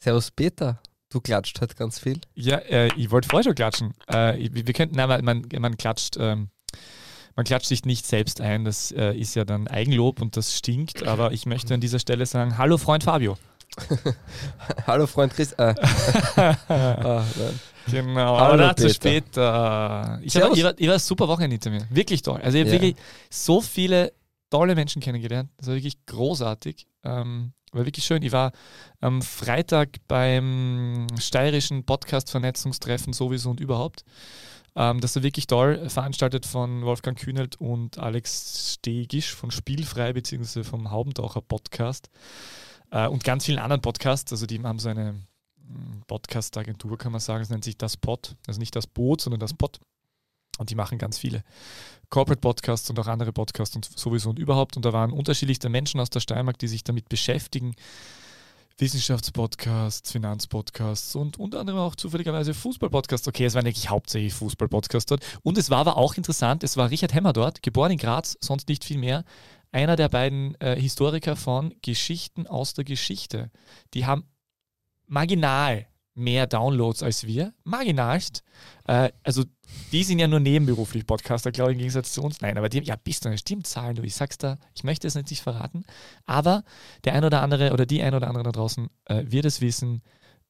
Servus Peter, du klatscht halt ganz viel. Ja, äh, ich wollte vorher schon klatschen. Äh, wir, wir könnten, nein, man, man klatscht, ähm, man klatscht sich nicht selbst ein. Das äh, ist ja dann Eigenlob und das stinkt. Aber ich möchte an dieser Stelle sagen: Hallo, Freund Fabio. Hallo, Freund Chris. Äh. ah, genau, Hallo, aber dazu später. Ich habe ihr, ihr war super Wochenende hinter mir. Wirklich toll. Also, ich habe ja. wirklich so viele tolle Menschen kennengelernt. Das war wirklich großartig. Ähm, war wirklich schön. Ich war am Freitag beim steirischen Podcast-Vernetzungstreffen sowieso und überhaupt. Ähm, das war wirklich toll, veranstaltet von Wolfgang Kühnelt und Alex Stegisch von Spielfrei bzw. vom Haubentaucher Podcast äh, und ganz vielen anderen Podcasts. Also die haben so eine hm, Podcast-Agentur, kann man sagen. Es nennt sich das Pod. Also nicht das Boot, sondern das Pod. Und die machen ganz viele Corporate Podcasts und auch andere Podcasts und sowieso und überhaupt. Und da waren unterschiedlichste Menschen aus der Steiermark, die sich damit beschäftigen. Wissenschaftspodcasts, Finanzpodcasts und unter anderem auch zufälligerweise Fußballpodcasts. Okay, es waren eigentlich hauptsächlich Fußballpodcasts dort. Und es war aber auch interessant, es war Richard Hemmer dort, geboren in Graz, sonst nicht viel mehr. Einer der beiden äh, Historiker von Geschichten aus der Geschichte. Die haben marginal mehr Downloads als wir, marginalst. Äh, also die sind ja nur nebenberuflich Podcaster, glaube ich, im Gegensatz zu uns. Nein, aber die ja bis zu einer Stimmzahlen, du, ich sag's da, ich möchte es nicht verraten, aber der ein oder andere oder die ein oder andere da draußen äh, wird es wissen,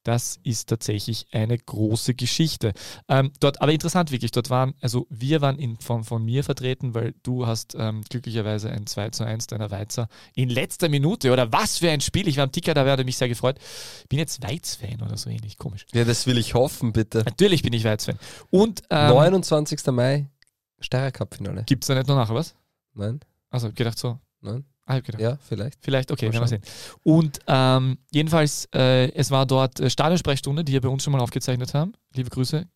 das ist tatsächlich eine große Geschichte. Ähm, dort, aber interessant wirklich, dort waren, also wir waren in Form von mir vertreten, weil du hast ähm, glücklicherweise ein 2 zu 1 deiner Weizer in letzter Minute oder was für ein Spiel. Ich war am Ticker, da werde mich sehr gefreut. Bin jetzt Weiz-Fan oder so ähnlich, komisch. Ja, das will ich hoffen, bitte. Natürlich bin ich Weiz-Fan. Und ähm, 29. Mai, Steirer Cup-Finale. Gibt es da nicht noch nachher was? Nein. Also gedacht so. Nein. Ah. Ja, vielleicht. Vielleicht, okay, werden wir sehen. Und ähm, jedenfalls, äh, es war dort äh, Stadionsprechstunde, die wir bei uns schon mal aufgezeichnet haben. Liebe Grüße.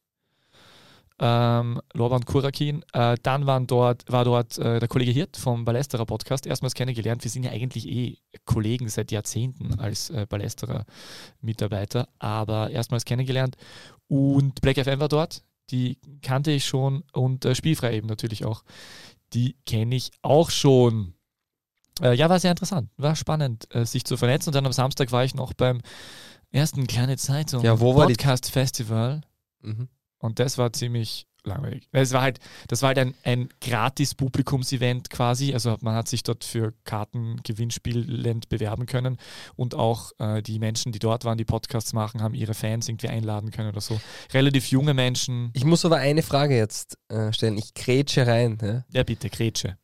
Ähm, Lorban Kurakin. Äh, dann waren dort, war dort äh, der Kollege Hirt vom Ballesterer Podcast erstmals kennengelernt. Wir sind ja eigentlich eh Kollegen seit Jahrzehnten als äh, Ballesterer Mitarbeiter, aber erstmals kennengelernt. Und Black FM war dort, die kannte ich schon und äh, Spielfrei eben natürlich auch. Die kenne ich auch schon. Äh, ja, war sehr interessant. War spannend, äh, sich zu vernetzen. Und dann am Samstag war ich noch beim ersten Kleine Zeitung ja, wo Podcast Festival. Mhm. Und das war ziemlich langweilig. Es war halt, das war halt ein, ein gratis Publikumsevent quasi. Also man hat sich dort für Karten gewinnspielend bewerben können. Und auch äh, die Menschen, die dort waren, die Podcasts machen, haben ihre Fans irgendwie einladen können oder so. Relativ junge Menschen. Ich muss aber eine Frage jetzt äh, stellen. Ich grätsche rein. Ja, ja bitte, grätsche.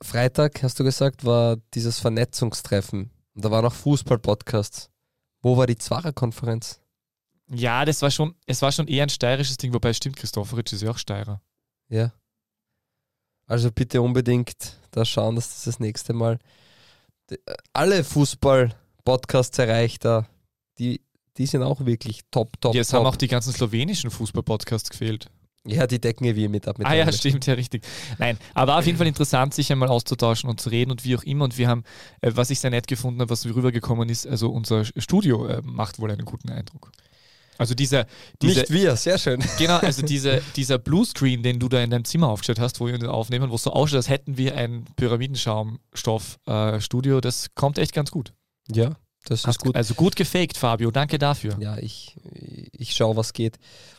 Freitag, hast du gesagt, war dieses Vernetzungstreffen. Und da waren auch Fußball-Podcasts. Wo war die Zwarer-Konferenz? Ja, das war schon, es war schon eher ein steirisches Ding, wobei stimmt, Christopheritsch ist ja auch Steirer. Ja. Also bitte unbedingt da schauen, dass das das nächste Mal die, alle Fußball-Podcasts erreicht da. Die, die sind auch wirklich top, top, Jetzt top. haben auch die ganzen slowenischen Fußball-Podcasts gefehlt. Ja, die decken ja wir mit ab. Mit ah ja, stimmt, ja, richtig. Nein, aber auf jeden Fall interessant, sich einmal auszutauschen und zu reden und wie auch immer. Und wir haben, äh, was ich sehr nett gefunden habe, was rübergekommen ist, also unser Studio äh, macht wohl einen guten Eindruck. Also dieser, dieser Nicht wir, sehr schön. Genau, also diese, dieser Bluescreen, den du da in deinem Zimmer aufgestellt hast, wo wir aufnehmen, wo es so ausschaut, als hätten wir ein Pyramidenschaumstoff-Studio, äh, das kommt echt ganz gut. Ja, das Hast, ist gut. Also gut gefaked, Fabio, danke dafür. Ja, ich, ich schaue, was geht.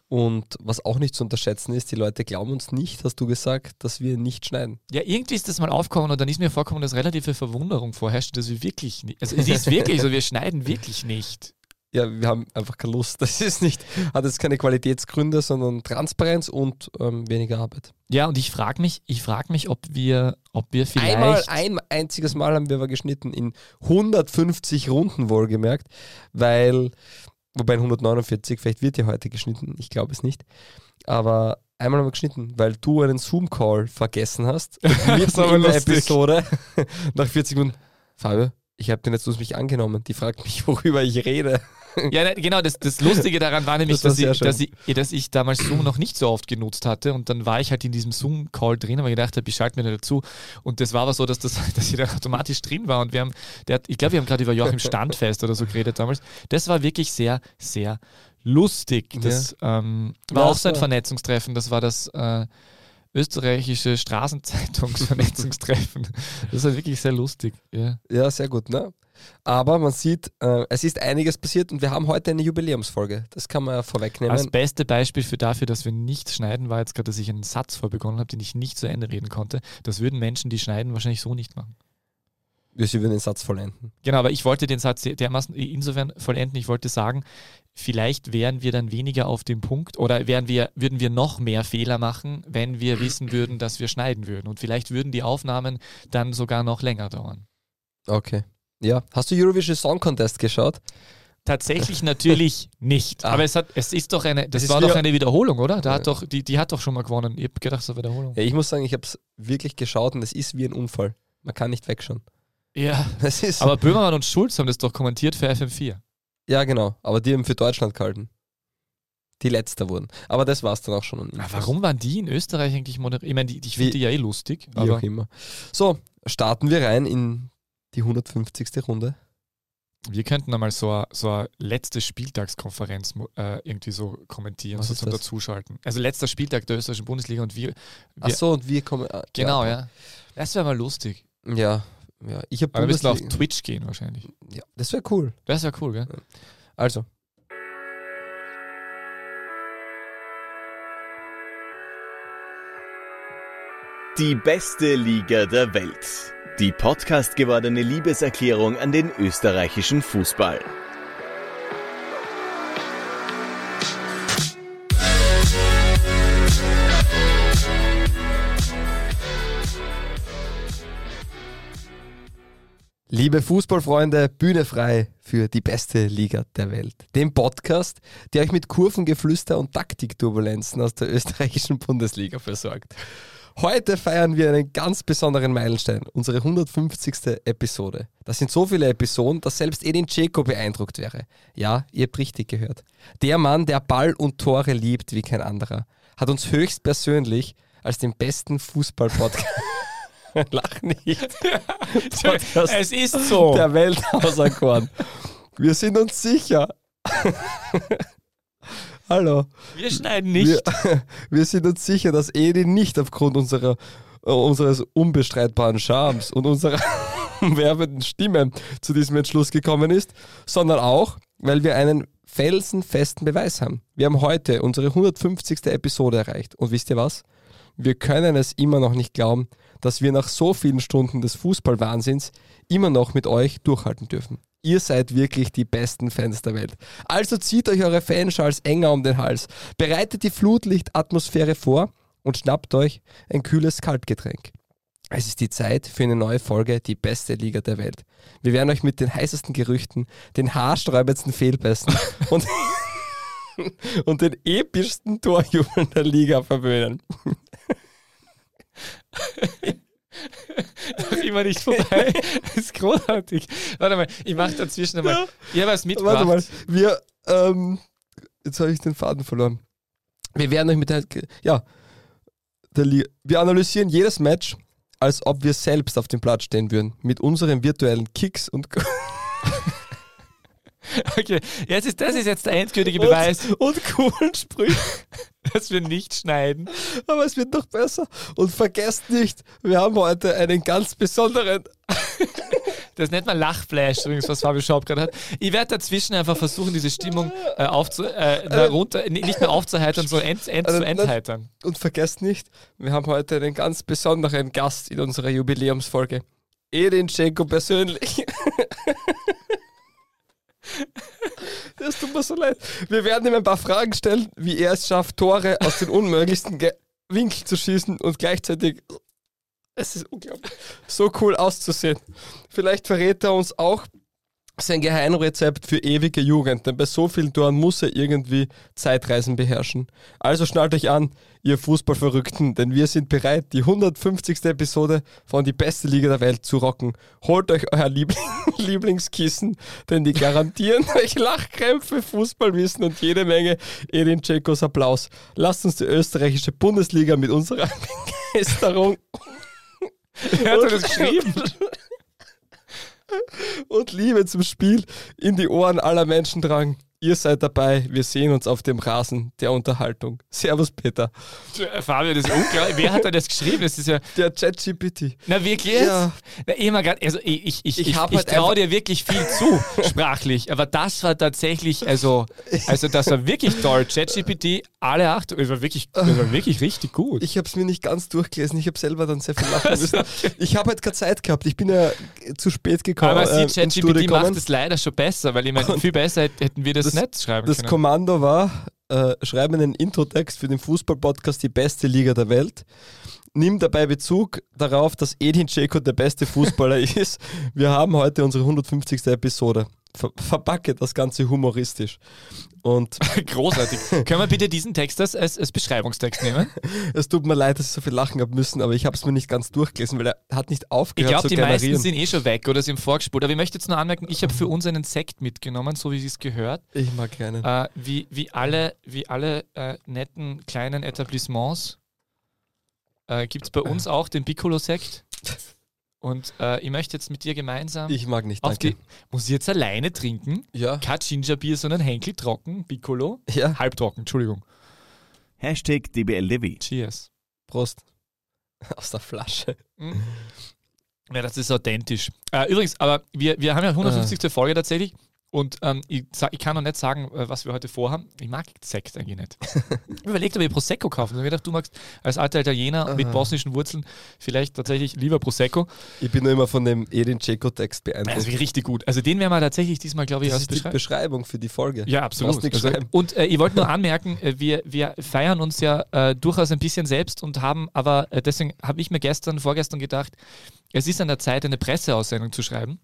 Und was auch nicht zu unterschätzen ist, die Leute glauben uns nicht, hast du gesagt, dass wir nicht schneiden. Ja, irgendwie ist das mal aufgekommen und dann ist mir vorgekommen, dass relative Verwunderung vorherrscht, dass wir wirklich nicht, also es ist wirklich so, wir schneiden wirklich nicht. Ja, wir haben einfach keine Lust. Das ist nicht, hat jetzt keine Qualitätsgründe, sondern Transparenz und ähm, weniger Arbeit. Ja, und ich frage mich, ich frage mich, ob wir, ob wir vielleicht. Einmal, ein einziges Mal haben wir aber geschnitten, in 150 Runden wohlgemerkt, weil Wobei in 149, vielleicht wird ja heute geschnitten, ich glaube es nicht. Aber einmal haben wir geschnitten, weil du einen Zoom-Call vergessen hast. Mitten in der Episode, nach 40 Minuten, Fabio, ich habe den jetzt durch mich angenommen. Die fragt mich, worüber ich rede. Ja, ne, genau. Das, das Lustige daran war nämlich, das dass, ich, dass, ich, dass ich damals Zoom noch nicht so oft genutzt hatte. Und dann war ich halt in diesem Zoom-Call drin, aber gedacht habe, ich schalte mir da dazu. Und das war aber so, dass, das, dass ich da automatisch drin war. Und wir haben, der, ich glaube, wir haben gerade über Joachim Standfest oder so geredet damals. Das war wirklich sehr, sehr lustig. Das ja. ähm, war ja, auch so ein Vernetzungstreffen. Das war das. Äh, österreichische Straßenzeitungsvernetzungstreffen. Das ist halt wirklich sehr lustig. Ja, ja sehr gut, ne? Aber man sieht, äh, es ist einiges passiert und wir haben heute eine Jubiläumsfolge. Das kann man ja vorwegnehmen. Das beste Beispiel für dafür, dass wir nicht schneiden, war jetzt gerade, dass ich einen Satz vorbegonnen habe, den ich nicht zu Ende reden konnte. Das würden Menschen, die schneiden, wahrscheinlich so nicht machen. Sie würden den Satz vollenden. Genau, aber ich wollte den Satz dermaßen insofern vollenden, ich wollte sagen, vielleicht wären wir dann weniger auf dem Punkt oder wären wir, würden wir noch mehr Fehler machen, wenn wir wissen würden, dass wir schneiden würden. Und vielleicht würden die Aufnahmen dann sogar noch länger dauern. Okay. Ja. Hast du Eurovision Song Contest geschaut? Tatsächlich natürlich nicht. Ah. Aber es, hat, es ist doch eine, das, das war doch eine Wiederholung, oder? Da hat doch, die, die hat doch schon mal gewonnen. Ich habe gedacht, es war Wiederholung. Ja, ich muss sagen, ich habe es wirklich geschaut und es ist wie ein Unfall. Man kann nicht wegschauen. Ja, das ist aber Böhmermann und Schulz haben das doch kommentiert für FM4. Ja, genau. Aber die haben für Deutschland gehalten. Die letzter wurden. Aber das war es dann auch schon. Na, warum waren die in Österreich eigentlich moderiert? Ich meine, ich finde die ja eh lustig. Wie auch immer. So, starten wir rein in die 150. Runde. Wir könnten einmal so eine, so eine letzte Spieltagskonferenz äh, irgendwie so kommentieren, so zum Dazuschalten. Also letzter Spieltag der österreichischen Bundesliga und wir. wir Ach so, und wir kommen. Äh, genau, ja. ja. Das wäre mal lustig. Ja, ja, ich habe. Aber wir müssen auf Twitch gehen wahrscheinlich. Ja, das wäre cool. Das wäre cool, gell? Also. Die beste Liga der Welt. Die Podcast gewordene Liebeserklärung an den österreichischen Fußball. Liebe Fußballfreunde, Bühne frei für die beste Liga der Welt. Dem Podcast, der euch mit Kurvengeflüster und Taktikturbulenzen aus der österreichischen Bundesliga versorgt. Heute feiern wir einen ganz besonderen Meilenstein, unsere 150. Episode. Das sind so viele Episoden, dass selbst Edin Dzeko beeindruckt wäre. Ja, ihr habt richtig gehört. Der Mann, der Ball und Tore liebt wie kein anderer, hat uns höchstpersönlich als den besten Fußball-Podcast Lach nicht. Podcast es ist so. Der Welt auserkoren. Wir sind uns sicher. Hallo. Wir schneiden nicht. Wir, wir, sind uns sicher, dass Edi nicht aufgrund unserer, uh, unseres unbestreitbaren Charmes und unserer werbenden Stimme zu diesem Entschluss gekommen ist, sondern auch, weil wir einen felsenfesten Beweis haben. Wir haben heute unsere 150. Episode erreicht. Und wisst ihr was? Wir können es immer noch nicht glauben, dass wir nach so vielen Stunden des Fußballwahnsinns immer noch mit euch durchhalten dürfen. Ihr seid wirklich die besten Fans der Welt. Also zieht euch eure Fanschals enger um den Hals, bereitet die Flutlichtatmosphäre vor und schnappt euch ein kühles Kaltgetränk. Es ist die Zeit für eine neue Folge Die beste Liga der Welt. Wir werden euch mit den heißesten Gerüchten, den haarsträubendsten Fehlpässen und, und den epischsten Torjubeln der Liga verwöhnen. Noch immer nicht vorbei. Das ist großartig. Warte mal, ich mache dazwischen einmal. Ja. Ich habe was mitgebracht. Warte mal, wir, ähm, jetzt habe ich den Faden verloren. Wir werden euch mit der, ja, der wir analysieren jedes Match, als ob wir selbst auf dem Platz stehen würden, mit unseren virtuellen Kicks und Okay, jetzt ist, das ist jetzt der endgültige Beweis. Und, und coolen Sprüchen. Dass wir nicht schneiden. Aber es wird noch besser. Und vergesst nicht, wir haben heute einen ganz besonderen. Das nennt man Lachflash, übrigens, was Fabio Schaub gerade hat. Ich werde dazwischen einfach versuchen, diese Stimmung äh, aufzu, äh, äh, runter, nicht mehr aufzuheitern, sondern end, end, zu entheitern. Und vergesst nicht, wir haben heute einen ganz besonderen Gast in unserer Jubiläumsfolge. Edin Schenko persönlich. Das tut mir so leid. Wir werden ihm ein paar Fragen stellen, wie er es schafft, Tore aus den unmöglichsten Ge Winkel zu schießen und gleichzeitig. Es ist unglaublich. So cool auszusehen. Vielleicht verrät er uns auch, sein Geheimrezept für ewige Jugend, denn bei so vielen Toren muss er irgendwie Zeitreisen beherrschen. Also schnallt euch an, ihr Fußballverrückten, denn wir sind bereit, die 150. Episode von Die beste Liga der Welt zu rocken. Holt euch euer Liebling Lieblingskissen, denn die garantieren euch Lachkrämpfe, Fußballwissen und jede Menge Edin Tschekos Applaus. Lasst uns die österreichische Bundesliga mit unserer Begeisterung. Wer hat das geschrieben? Und Liebe zum Spiel in die Ohren aller Menschen tragen. Ihr seid dabei. Wir sehen uns auf dem Rasen der Unterhaltung. Servus, Peter. Äh, Fabio, das ist unglaublich. Wer hat da das geschrieben? Das ist ja. Der ChatGPT. Na, wirklich? Ja. Na, grad, also ich, ich, ich, Ich ich, hab ich halt traue dir wirklich viel zu, sprachlich. Aber das war tatsächlich, also, also das war wirklich toll. ChatGPT, alle Achtung, es war wirklich, das war wirklich richtig gut. Ich habe es mir nicht ganz durchgelesen. Ich habe selber dann sehr viel lachen müssen. Ich habe halt keine Zeit gehabt. Ich bin ja zu spät gekommen. aber äh, sie, ChatGPT macht gekommen. es leider schon besser, weil ich meine, viel besser hätt- hätten wir das, das- nicht schreiben Das können. Kommando war, äh, schreibe einen Introtext für den Fußball-Podcast Die beste Liga der Welt. Nimm dabei Bezug darauf, dass Edin Dzeko der beste Fußballer ist. Wir haben heute unsere 150. Episode. Ver verpacke das Ganze humoristisch. Und Großartig. Können wir bitte diesen Text als, als, Beschreibungstext nehmen? es tut mir leid, dass ich so viel lachen habe müssen, aber ich habe es mir nicht ganz durchgelesen, weil er hat nicht Ich aufgehört glaube, zu die meisten generieren. sind eh schon weg oder sind vorgespult. Aber ich möchte jetzt nur anmerken, ich habe für uns einen Sekt mitgenommen, so wie es gehört. ich mag keinen. Äh, wie, wie alle, wie alle äh, netten kleinen Etablissements äh, gibt es bei uns auch den Piccolo-Sekt. Und äh, ich möchte jetzt mit dir gemeinsam Ich mag nicht, danke. die. Muss ich jetzt alleine trinken? Ja, Kein Gingerbier, sondern Henkel trocken, Piccolo. ja, Halbtrocken, Entschuldigung. Hashtag DBLDW. Cheers. Prost. Aus der Flasche. Mhm. Ja, das ist authentisch. Äh, übrigens, aber wir, wir haben ja 150. Folge tatsächlich. Und ähm, ich, ich kann noch nicht sagen, äh, was wir heute vorhaben. Ich mag Sekt eigentlich nicht. ich habe überlegt, ob ich Prosecco kaufen. Ich habe gedacht, du magst als alter Italiener mit Aha. bosnischen Wurzeln vielleicht tatsächlich lieber Prosecco. Ich bin nur immer von dem Edin Dzeko-Text Das beeindruckt. ist richtig gut. Also den werden wir tatsächlich diesmal, glaube ich, Das als ist die Beschreibung. Für die Folge. Ja, absolut. Also, und äh, ich wollte nur anmerken, äh, wir, wir feiern uns ja äh, durchaus ein bisschen selbst und haben aber, äh, deswegen habe ich mir gestern, vorgestern gedacht, es ist an der Zeit, eine Presseaussendung zu schreiben.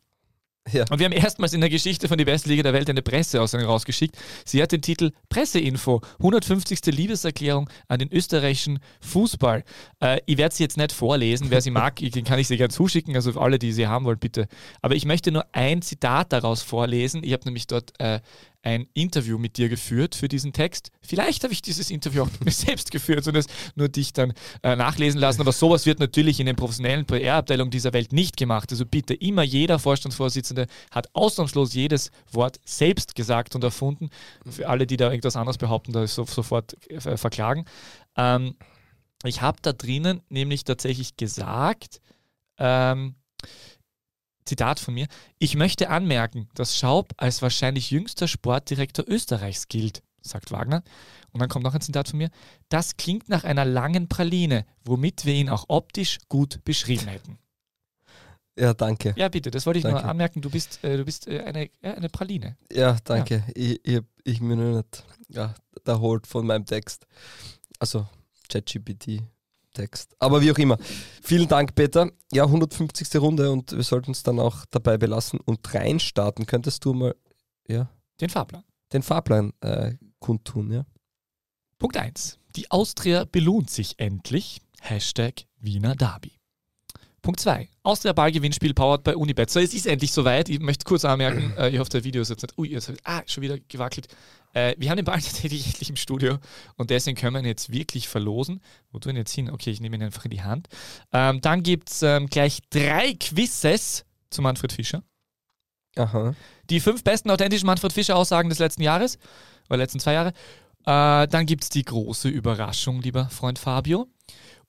Ja. Und wir haben erstmals in der Geschichte von die beste Liga der Welt eine Presseaussendung rausgeschickt. Sie hat den Titel Presseinfo, 150. Liebeserklärung an den österreichischen Fußball. Äh, ich werde sie jetzt nicht vorlesen, wer sie mag, kann ich sie gerne zuschicken, also alle, die sie haben wollen, bitte. Aber ich möchte nur ein Zitat daraus vorlesen. Ich habe nämlich dort äh, ein Interview mit dir geführt für diesen Text. Vielleicht habe ich dieses Interview auch mit mir selbst geführt und es nur dich dann äh, nachlesen lassen. Aber sowas wird natürlich in den professionellen PR-Abteilungen dieser Welt nicht gemacht. Also bitte immer jeder Vorstandsvorsitzende hat ausnahmslos jedes Wort selbst gesagt und erfunden. Für alle, die da irgendwas anderes behaupten, da ist so, sofort äh, verklagen. Ähm, ich habe da drinnen nämlich tatsächlich gesagt, ähm, Zitat von mir, ich möchte anmerken, dass Schaub als wahrscheinlich jüngster Sportdirektor Österreichs gilt, sagt Wagner. Und dann kommt noch ein Zitat von mir, das klingt nach einer langen Praline, womit wir ihn auch optisch gut beschrieben hätten. Ja, danke. Ja, bitte, das wollte ich nur Danke. anmerken, du bist, äh, du bist äh, eine, ja, eine Praline. Ja, danke. Ich, ich, ich mir nur nicht ja, erholt von meinem Text. Also ChatGPT-Text. Aber wie auch immer. Vielen Dank, Peter. Ja, 150. Runde und wir sollten uns dann auch dabei belassen und reinstarten. Könntest du mal ja, Den Fahrplan. den Fahrplan äh, kundtun, ja? Punkt 1. Die Austria belohnt sich endlich. Hashtag Wiener Derby. Punkt 2. Austria Ballgewinnspiel powered bei Unibet. So, es ist endlich soweit. Ich möchte kurz anmerken, äh, ich hoffe, der Video ist jetzt nicht. Ui, jetzt hab ich, ah, schon wieder gewackelt. Äh, wir haben den Ball tatsächlich im Studio und deswegen können wir ihn jetzt wirklich verlosen. Wo tun jetzt hin? Okay, ich nehme ihn einfach in die Hand. Ähm, dann gibt es ähm, gleich drei Quizzes zu Manfred Fischer. Aha. Die fünf besten authentischen Manfred Fischer-Aussagen des letzten Jahres, oder letzten zwei Jahre. Äh, dann gibt es die große Überraschung, lieber Freund Fabio.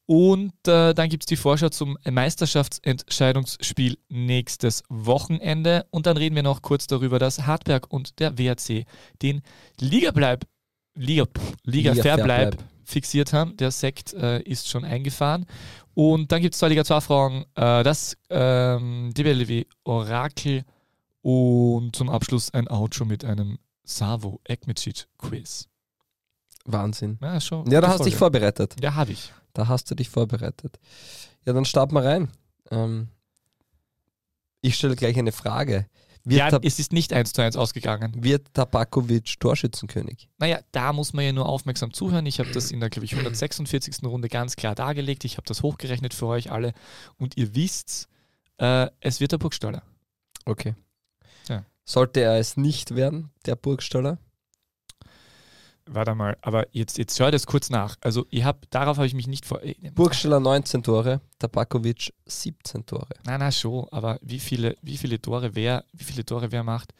Und äh, dann gibt es die Vorschau zum Meisterschaftsentscheidungsspiel nächstes Wochenende. Und dann reden wir noch kurz darüber, dass Hartberg und der WRC den Ligableib, Liga, Liga, Liga Verbleib Verbleib. fixiert haben. Der Sekt äh, ist schon eingefahren. Und dann gibt es zwei Liga 2 Fragen, äh, das ähm, DBLW Orakel und zum Abschluss ein Outro mit einem Savo Ekmecic Quiz. Wahnsinn. Ja, schon Ja, da hast du dich vorbereitet. Ja, habe ich. Da hast du dich vorbereitet. Ja, dann starten wir rein. Ähm, ich stelle gleich eine Frage. Wird, Ja, es ist nicht 1 zu 1 ausgegangen. wird Tabakovic Torschützenkönig? Naja, da muss man ja nur aufmerksam zuhören. Ich habe das in der, glaube ich, 146. Runde ganz klar dargelegt. Ich habe das hochgerechnet für euch alle. Und ihr wisst, äh, es wird der Burgstaller. Okay. Ja. Sollte er es nicht werden, der Burgstaller? Warte mal, aber jetzt, jetzt schau das kurz nach. Also, ich habe, darauf habe ich mich nicht vor. äh, Burgstaller 19 Tore, Tabakovic 17 Tore. Na, na, schon, aber wie viele, wie viele Tore wer, wie viele Tore wer macht?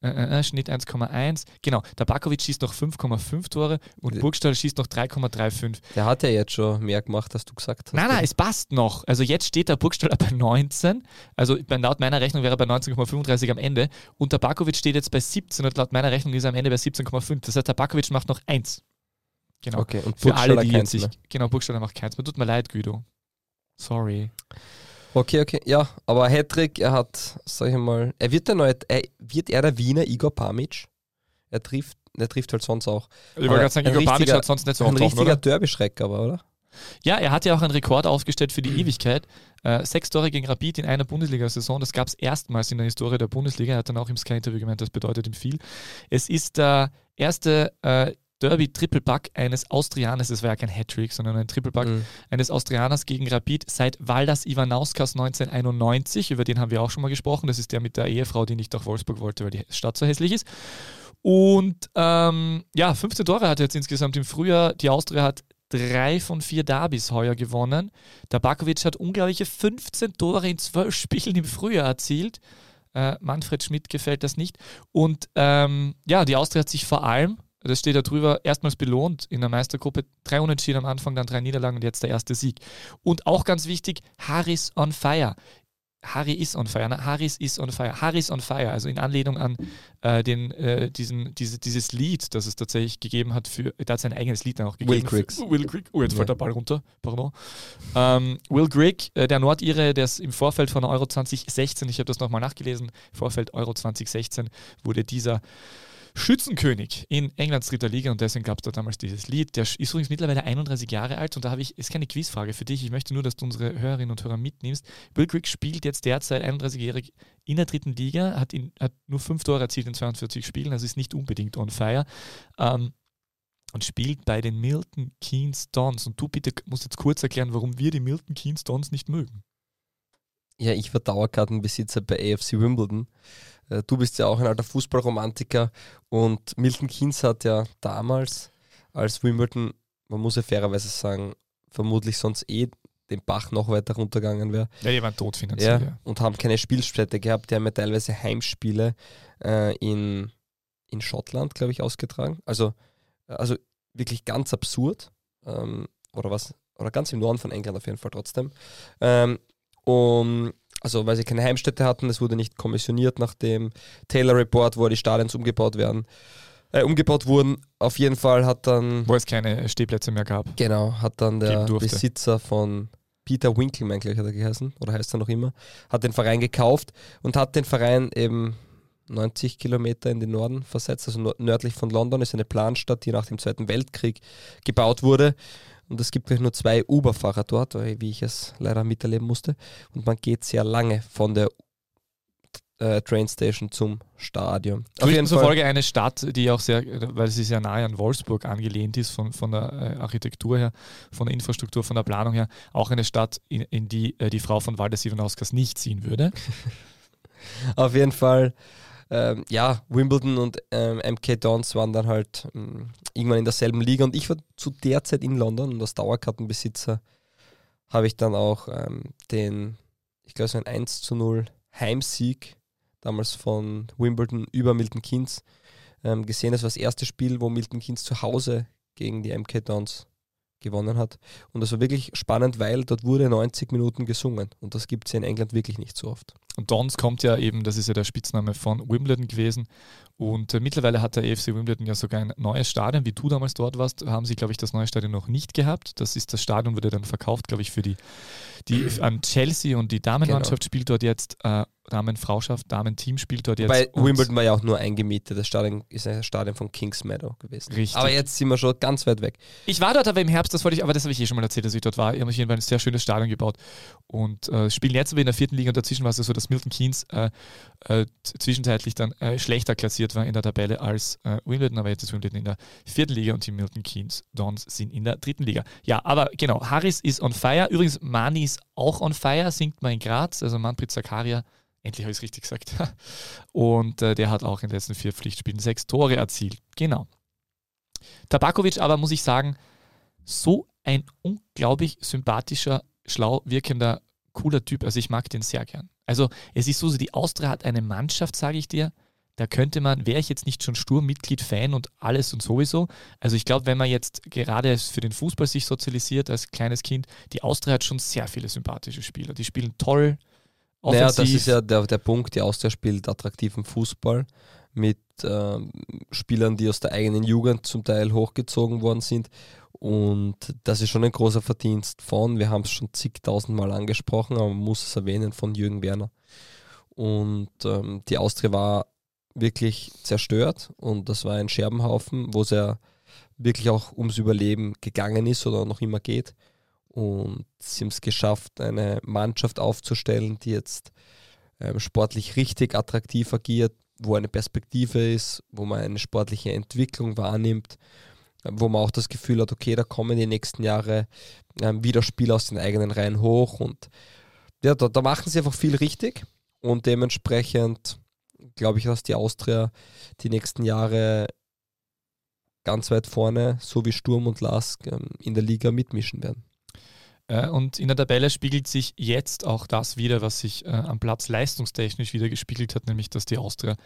Äh, äh, äh Schnitt 1,1. Genau, der Bakovic schießt noch 5,5 Tore und Burgstall schießt noch 3,35. Der hat ja jetzt schon mehr gemacht, als du gesagt hast. Nein, nein, es passt noch. Also jetzt steht der Burgstaller bei 19. Also laut meiner Rechnung wäre er bei 19,35 am Ende. Und der Bakovic steht jetzt bei 17 und laut meiner Rechnung ist er am Ende bei 17,5. Das heißt, der Bakovic macht noch 1. Genau. Okay, und Für alle, die jetzt sich. Genau, Burgstaller macht keins. Mir tut mir leid, Guido. Sorry. Okay, okay. Ja, aber Hedrick, er hat, sag ich mal, er wird der neue, er, wird er der Wiener Igor Pamic? Er trifft, er trifft halt sonst auch. Ich wollte gerade sagen, Igor Pamic hat sonst nicht so Ein richtiger Derby-Schreck aber, oder? Ja, er hat ja auch einen Rekord aufgestellt für die mhm. Ewigkeit. Äh, sechs Tore gegen Rapid in einer Bundesliga-Saison. Das gab es erstmals in der Historie der Bundesliga. Er hat dann auch im Sky-Interview gemeint, das bedeutet ihm viel. Es ist der erste äh, Derby Triple-Pack eines Austrianers, es war ja kein Hattrick, sondern ein Triple-Pack mhm. eines Austrianers gegen Rapid seit Valdas Ivanauskas 1991, über den haben wir auch schon mal gesprochen. Das ist der mit der Ehefrau, die nicht nach Wolfsburg wollte, weil die Stadt so hässlich ist. Und ähm, ja, 15 Tore hat er jetzt insgesamt im Frühjahr. Die Austria hat drei von vier Derbys heuer gewonnen. Der Bakovic hat unglaubliche 15 Tore in zwölf Spielen im Frühjahr erzielt. Äh, Manfred Schmidt gefällt das nicht. Und ähm, ja, die Austria hat sich vor allem das steht da drüber, erstmals belohnt in der Meistergruppe. Drei Unentschieden am Anfang, dann drei Niederlagen und jetzt der erste Sieg. Und auch ganz wichtig, Harris on fire. Harry is on fire. Ne? Harris is on fire. Harris on fire. Also in Anlehnung an äh, den, äh, diesen, diese, dieses Lied, das es tatsächlich gegeben hat für, da hat sein eigenes Lied dann auch gegeben. Will Griggs. Will Griggs. Oh, jetzt fällt der Ball runter. Pardon. Ähm, Will Grigg, äh, der Nordire, der ist im Vorfeld von Euro 2016, ich habe das nochmal nachgelesen, Vorfeld Euro 2016 wurde dieser Schützenkönig in Englands dritter Liga und deswegen gab es da damals dieses Lied. Der ist übrigens mittlerweile 31 Jahre alt und da habe ich, ist keine Quizfrage für dich, ich möchte nur, dass du unsere Hörerinnen und Hörer mitnimmst. Bill Grigg spielt jetzt derzeit 31-jährig in der dritten Liga, hat, in, hat nur fünf Tore erzielt in 42 Spielen, also ist nicht unbedingt on fire. Ähm, und spielt bei den Milton Keynes Dons. Und du bitte musst jetzt kurz erklären, warum wir die Milton Keynes Dons nicht mögen. Ja, ich war Dauerkartenbesitzer bei AFC Wimbledon äh, du bist ja auch ein alter Fußballromantiker und Milton Keynes hat ja damals als Wimbledon, man muss ja fairerweise sagen, vermutlich sonst eh den Bach noch weiter runtergegangen wäre. Ja, die waren tot finanziell. Ja, ja. Und haben keine Spielstätte gehabt. Die haben ja teilweise Heimspiele äh, in, in Schottland, glaube ich, ausgetragen. Also, also wirklich ganz absurd. Ähm, oder was? Oder ganz im Norden von England auf jeden Fall trotzdem. Ähm, und also weil sie keine Heimstätte hatten, es wurde nicht kommissioniert nach dem Taylor Report, wo die Stadions umgebaut werden. Äh, umgebaut wurden. Auf jeden Fall hat dann. Wo es keine Stehplätze mehr gab. Genau, hat dann der Besitzer von Peter Winkelmann, gleich hat er geheißen, oder heißt er noch immer, hat den Verein gekauft und hat den Verein eben 90 Kilometer in den Norden versetzt, also nördlich von London, ist eine Planstadt, die nach dem Zweiten Weltkrieg gebaut wurde. Und es gibt gleich nur zwei Uber-Fahrer dort, wie ich es leider miterleben musste. Und man geht sehr lange von der äh, Trainstation zum Stadion. Auf jeden Fall. Folge eine Stadt, die auch sehr, weil sie sehr nahe an Wolfsburg angelehnt ist, von, von der äh, Architektur her, von der Infrastruktur, von der Planung her, auch eine Stadt, in, in die äh, die Frau von Walter Sievenauskas nicht ziehen würde. Auf jeden Fall ähm, ja, Wimbledon und ähm, MK Dons waren dann halt ähm, irgendwann in derselben Liga und ich war zu der Zeit in London und als Dauerkartenbesitzer habe ich dann auch ähm, den, ich glaube, so ein 1 zu 0 Heimsieg damals von Wimbledon über Milton Keynes ähm, gesehen. Das war das erste Spiel, wo Milton Keynes zu Hause gegen die MK Dons gewonnen hat. Und das war wirklich spannend, weil dort wurde 90 Minuten gesungen. Und das gibt es in England wirklich nicht so oft. Und Dons kommt ja eben, das ist ja der Spitzname von Wimbledon gewesen. Und äh, mittlerweile hat der EFC Wimbledon ja sogar ein neues Stadion. Wie du damals dort warst, haben sie, glaube ich, das neue Stadion noch nicht gehabt. Das ist das Stadion, wurde dann verkauft, glaube ich, für die, die an Chelsea und die Damenmannschaft genau. spielt dort jetzt äh, Damen-Frauschaft, Damen-Team spielt dort jetzt. Bei Wimbledon war ja auch nur eingemietet. Das Stadion ist ein Stadion von Kings Meadow gewesen. Richtig. Aber jetzt sind wir schon ganz weit weg. Ich war dort aber im Herbst, das wollte ich, aber das habe ich eh schon mal erzählt, dass ich dort war. Ich habe auf jeden Fall ein sehr schönes Stadion gebaut und äh, spielen jetzt aber in der vierten Liga und dazwischen war es so, dass Milton Keynes äh, äh, zwischenzeitlich dann äh, schlechter klassiert war in der Tabelle als äh, Wimbledon, aber jetzt ist Wimbledon in der vierten Liga und die Milton Keynes Dons sind in der dritten Liga. Ja, aber genau, Harris ist on fire. Übrigens, Mani ist auch on fire, singt mal in Graz, also Manfred Zakaria Endlich habe ich es richtig gesagt. Und äh, der hat auch in den letzten vier Pflichtspielen sechs Tore erzielt. Genau. Tabakovic aber, muss ich sagen, so ein unglaublich sympathischer, schlau wirkender, cooler Typ. Also ich mag den sehr gern. Also es ist so, die Austria hat eine Mannschaft, sage ich dir, da könnte man, wäre ich jetzt nicht schon Sturmmitglied, Fan und alles und sowieso. Also ich glaube, wenn man jetzt gerade für den Fußball sich sozialisiert als kleines Kind, die Austria hat schon sehr viele sympathische Spieler. Die spielen toll. Offensiv. Naja, das ist ja der, der Punkt. Die Austria spielt attraktiven Fußball mit äh, Spielern, die aus der eigenen Jugend zum Teil hochgezogen worden sind. Und das ist schon ein großer Verdienst von, wir haben es schon zigtausendmal angesprochen, aber man muss es erwähnen, von Jürgen Werner. Und ähm, die Austria war wirklich zerstört und das war ein Scherbenhaufen, wo es ja wirklich auch ums Überleben gegangen ist oder noch immer geht. Und sie haben es geschafft, eine Mannschaft aufzustellen, die jetzt ähm, sportlich richtig attraktiv agiert, wo eine Perspektive ist, wo man eine sportliche Entwicklung wahrnimmt, wo man auch das Gefühl hat, okay, da kommen die nächsten Jahre ähm, wieder Spieler aus den eigenen Reihen hoch und ja, da, da machen sie einfach viel richtig und dementsprechend glaube ich, dass die Austria die nächsten Jahre ganz weit vorne, so wie Sturm und Lask, ähm, in der Liga mitmischen werden. Äh, und in der Tabelle spiegelt sich jetzt auch das wieder, was sich äh, am Platz leistungstechnisch wieder gespiegelt hat, nämlich dass die Austria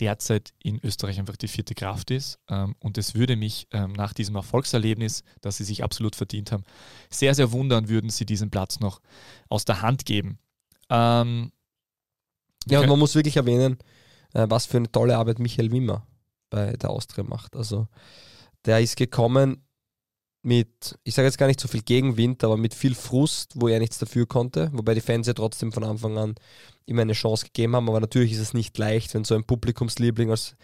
derzeit in Österreich einfach die vierte Kraft ist. Ähm, und es würde mich ähm, nach diesem Erfolgserlebnis, das sie sich absolut verdient haben, sehr, sehr wundern, würden sie diesen Platz noch aus der Hand geben. Ähm, ja, und man muss wirklich erwähnen, äh, was für eine tolle Arbeit Michael Wimmer bei der Austria macht. Also der ist gekommen mit, ich sage jetzt gar nicht so viel Gegenwind, aber mit viel Frust, wo er nichts dafür konnte, wobei die Fans ja trotzdem von Anfang an immer eine Chance gegeben haben, aber natürlich ist es nicht leicht, wenn so ein Publikumsliebling als,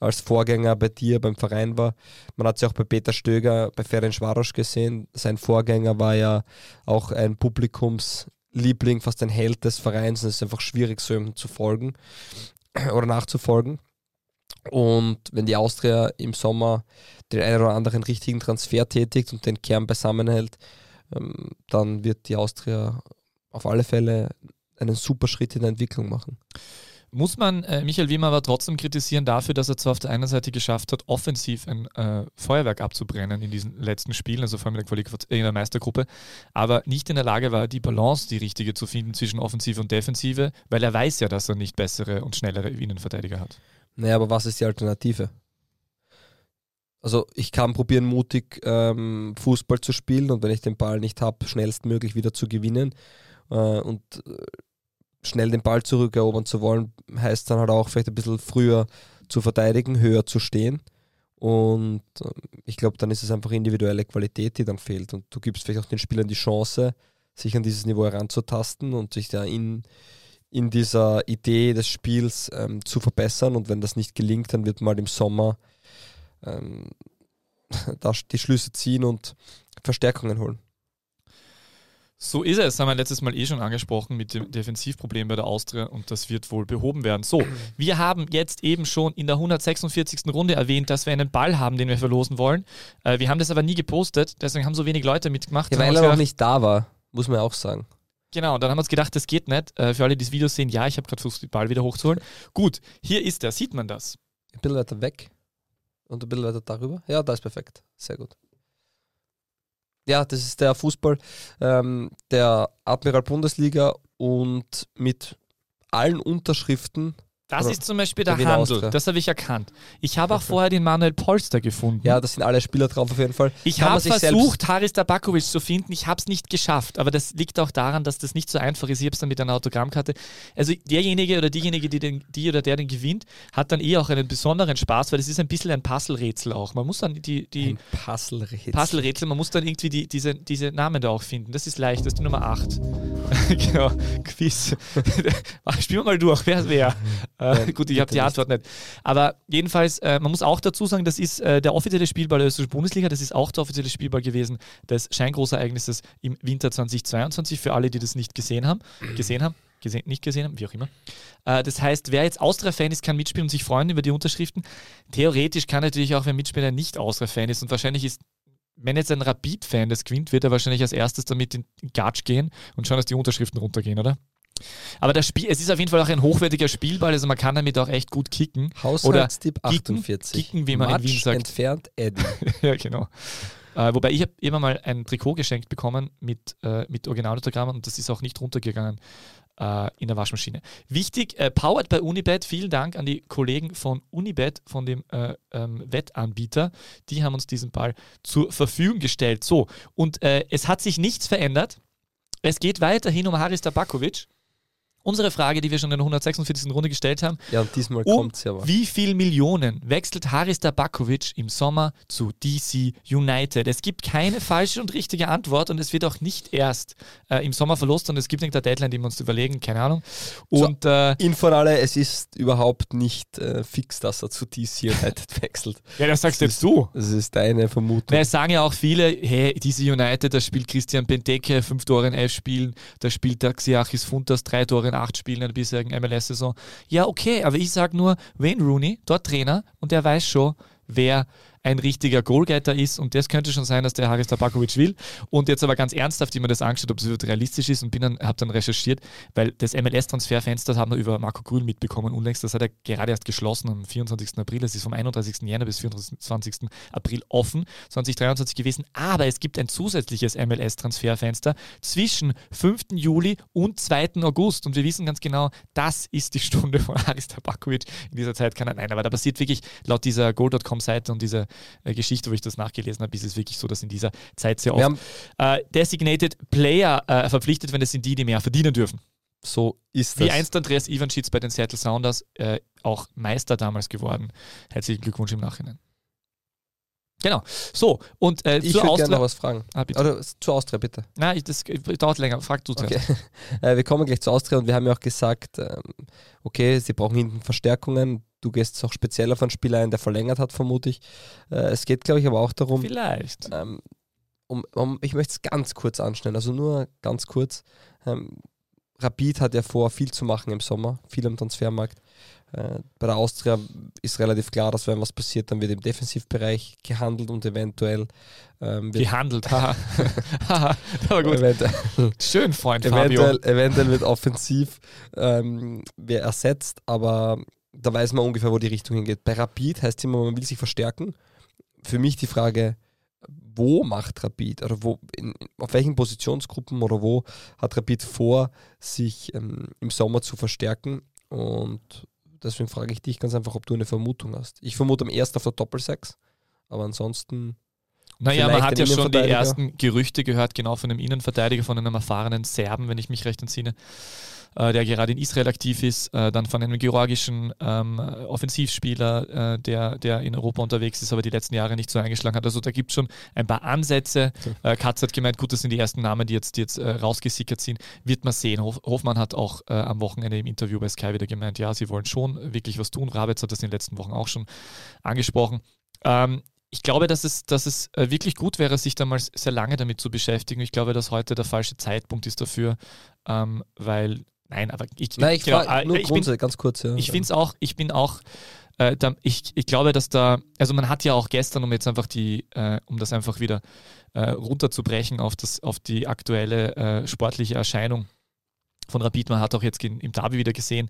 als Vorgänger bei dir beim Verein war. Man hat es ja auch bei Peter Stöger, bei Ferenc Varosch gesehen, sein Vorgänger war ja auch ein Publikumsliebling, fast ein Held des Vereins und es ist einfach schwierig, so ihm zu folgen oder nachzufolgen. Und wenn die Austria im Sommer den einen oder anderen richtigen Transfer tätigt und den Kern beisammenhält, ähm, dann wird die Austria auf alle Fälle einen super Schritt in der Entwicklung machen. Muss man äh, Michael Wiemer aber trotzdem kritisieren dafür, dass er zwar auf der einen Seite geschafft hat, offensiv ein äh, Feuerwerk abzubrennen in diesen letzten Spielen, also vor allem in der, in der Meistergruppe, aber nicht in der Lage war, die Balance, die richtige zu finden zwischen Offensive und Defensive, weil er weiß ja, dass er nicht bessere und schnellere Innenverteidiger hat. Naja, aber was ist die Alternative? Also ich kann probieren, mutig ähm, Fußball zu spielen und wenn ich den Ball nicht habe, schnellstmöglich wieder zu gewinnen. Äh, und äh, schnell den Ball zurückerobern zu wollen, heißt dann halt auch vielleicht ein bisschen früher zu verteidigen, höher zu stehen. Und ähm, ich glaube, dann ist es einfach individuelle Qualität, die dann fehlt. Und du gibst vielleicht auch den Spielern die Chance, sich an dieses Niveau heranzutasten und sich da in, in dieser Idee des Spiels ähm, zu verbessern. Und wenn das nicht gelingt, dann wird mal im Sommer ähm, die Schlüsse ziehen und Verstärkungen holen. So ist es, haben wir letztes Mal eh schon angesprochen mit dem Defensivproblem bei der Austria und das wird wohl behoben werden. So, wir haben jetzt eben schon in der 146. Runde erwähnt, dass wir einen Ball haben, den wir verlosen wollen. Äh, wir haben das aber nie gepostet, deswegen haben so wenig Leute mitgemacht. Ja, weil er noch nicht da war, muss man auch sagen. Genau, dann haben wir uns gedacht, das geht nicht. Äh, für alle, die das Video sehen, ja, ich habe gerade versucht, den Ball wieder hochzuholen. Gut, hier ist er, sieht man das? Ein bisschen weiter weg und ein bisschen weiter darüber. Ja, da ist perfekt. Sehr gut ja, das ist der Fußball ähm, der Admiral Bundesliga und mit allen Unterschriften das ist zum Beispiel der, der Handel, Austria. das habe ich erkannt. Ich habe auch vorher den Manuel Polster gefunden. Ja, das sind alle Spieler drauf auf jeden Fall. Ich habe versucht, Haris Tabakovic zu finden, ich habe es nicht geschafft, aber das liegt auch daran, dass das nicht so einfach ist. Ich habe es dann mit einer Autogrammkarte. Also derjenige oder diejenige, die, den, die oder der den gewinnt, hat dann eh auch einen besonderen Spaß, weil es ist ein bisschen ein Puzzle-Rätsel auch. Man muss dann die, die Puzzle-Rätsel. Puzzle-Rätsel, man muss dann irgendwie die, diese, diese Namen da auch finden. Das ist leicht, das ist die Nummer 8. genau, Quiz. Spielen wir mal durch, wer ist wer? Äh, gut, ich habe die Antwort nicht. Aber jedenfalls, äh, man muss auch dazu sagen, das ist äh, der offizielle Spielball der österreichischen Bundesliga. Das ist auch der offizielle Spielball gewesen des Scheingroßereignisses im Winter 2022. Für alle, die das nicht gesehen haben, gesehen haben, gesehen, nicht gesehen haben, wie auch immer. Äh, das heißt, wer jetzt Austria-Fan ist, kann mitspielen und sich freuen über die Unterschriften. Theoretisch kann natürlich auch, wer Mitspieler nicht Austria-Fan ist und wahrscheinlich ist wenn jetzt ein Rapid-Fan das gewinnt, wird er wahrscheinlich als erstes damit in Gatsch gehen und schauen, dass die Unterschriften runtergehen, oder? Aber das Spiel, es ist auf jeden Fall auch ein hochwertiger Spielball, also man kann damit auch echt gut kicken. Haushaltstipp 48. Kicken, wie man Match in Wien sagt. entfernt Eddie. ja, genau. Äh, wobei ich habe immer mal ein Trikot geschenkt bekommen mit, äh, mit Originalautogrammen und das ist auch nicht runtergegangen. äh, in der Waschmaschine. Wichtig, äh, powered bei Unibet. Vielen Dank an die Kollegen von Unibet, von dem äh, ähm, Wettanbieter. Die haben uns diesen Ball zur Verfügung gestellt. So, und äh, es hat sich nichts verändert. Es geht weiterhin um Haris Tabakovic. Unsere Frage, die wir schon in der 146. Runde gestellt haben. Ja, und diesmal Um kommt's ja aber. wie viel Millionen wechselt Haris Tabakovic im Sommer zu DC United? Es gibt keine falsche und richtige Antwort und es wird auch nicht erst äh, im Sommer verlost, sondern es gibt irgendeine Deadline, die wir uns überlegen, keine Ahnung. Und äh, Info an alle, es ist überhaupt nicht äh, fix, dass er zu DC United wechselt. ja, das sagst jetzt du. Das ist deine Vermutung. Es sagen ja auch viele, hey, DC United, da spielt Christian Benteke fünf Tore in elf Spielen, da spielt der Xiachis Funtas drei Tore in acht Spielen in der bisherigen MLS-Saison. Ja, okay, aber ich sage nur, Wayne Rooney, dort Trainer, und der weiß schon, wer ein richtiger Goalgetter ist und das könnte schon sein, dass der Haris Tabakovic will. Und jetzt aber ganz ernsthaft, ich mir das angeschaut, ob es überhaupt realistisch ist und bin dann, habe dann recherchiert, weil das MLS-Transferfenster haben wir über Marco Grün mitbekommen unlängst, das hat er gerade erst geschlossen am 24. April, es ist vom 31. Jänner bis 24. April offen, 2023 gewesen, aber es gibt ein zusätzliches MLS-Transferfenster zwischen 5. Juli und 2. August und wir wissen ganz genau, das ist die Stunde von Haris Tabakovic. In dieser Zeit kann er, nein, aber da passiert wirklich laut dieser Goal.com-Seite und dieser Geschichte, wo ich das nachgelesen habe, ist es wirklich so, dass in dieser Zeit sehr oft äh, Designated Player äh, verpflichtet, wenn es sind die, die mehr verdienen dürfen. so ist Wie das. einst Andreas Ivanschitz bei den Seattle Sounders äh, auch Meister damals geworden. Herzlichen Glückwunsch im Nachhinein. Genau. So, und äh, ich würde gerne noch Austria. was fragen. Ah. Oder zur Austria, bitte. Nein, ich, das äh, dauert länger. Frag du zuerst. Okay. Äh, wir kommen gleich zur Austria und wir haben ja auch gesagt, ähm, okay, sie brauchen hinten Verstärkungen. Du gehst auch speziell auf einen Spieler ein, der verlängert hat, vermute ich. Äh, es geht, glaube ich, aber auch darum, Vielleicht. ähm, um, um, ich möchte es ganz kurz anschneiden, also nur ganz kurz. Ähm, Rapid hat ja vor, viel zu machen im Sommer, viel am Transfermarkt. Äh, bei der Austria ist relativ klar, dass wenn was passiert, dann wird im Defensivbereich gehandelt und eventuell ähm, wird Gehandelt. Haha. Aber gut. eventuell, Schön, Freund Fabio. eventuell, eventuell wird offensiv ähm, wer ersetzt, aber da weiß man ungefähr, wo die Richtung hingeht. Bei Rapid heißt immer, man will sich verstärken. Für mich die Frage, wo macht Rapid oder wo, in, auf welchen Positionsgruppen oder wo hat Rapid vor, sich ähm, im Sommer zu verstärken? Und deswegen frage ich dich ganz einfach, ob du eine Vermutung hast. Ich vermute am ersten auf der Doppelsechs, aber ansonsten Naja, man hat ja schon die ersten Gerüchte gehört, genau von einem Innenverteidiger, von einem erfahrenen Serben, wenn ich mich recht entsinne, äh, der gerade in Israel aktiv ist, äh, dann von einem georgischen ähm, Offensivspieler, äh, der, der in Europa unterwegs ist, aber die letzten Jahre nicht so eingeschlagen hat. Also da gibt es schon ein paar Ansätze. Äh, Katz hat gemeint, gut, das sind die ersten Namen, die jetzt, die jetzt äh, rausgesickert sind. Wird man sehen. Hof, Hofmann hat auch äh, am Wochenende im Interview bei Sky wieder gemeint, ja, sie wollen schon wirklich was tun. Rabetz hat das in den letzten Wochen auch schon angesprochen. Ähm, ich glaube, dass es, dass es wirklich gut wäre, sich da mal sehr lange damit zu beschäftigen. Ich glaube, dass heute der falsche Zeitpunkt ist dafür, ähm, weil, nein, aber ich, Nein, ich genau, äh, nur ich bin, ganz kurz. Ja. ich finde es auch, ich bin auch, äh, da, ich, ich glaube, dass da, also man hat ja auch gestern, um jetzt einfach die, äh, um das einfach wieder äh, runterzubrechen auf, das, auf die aktuelle äh, sportliche Erscheinung von Rapid, man hat auch jetzt im Derby wieder gesehen,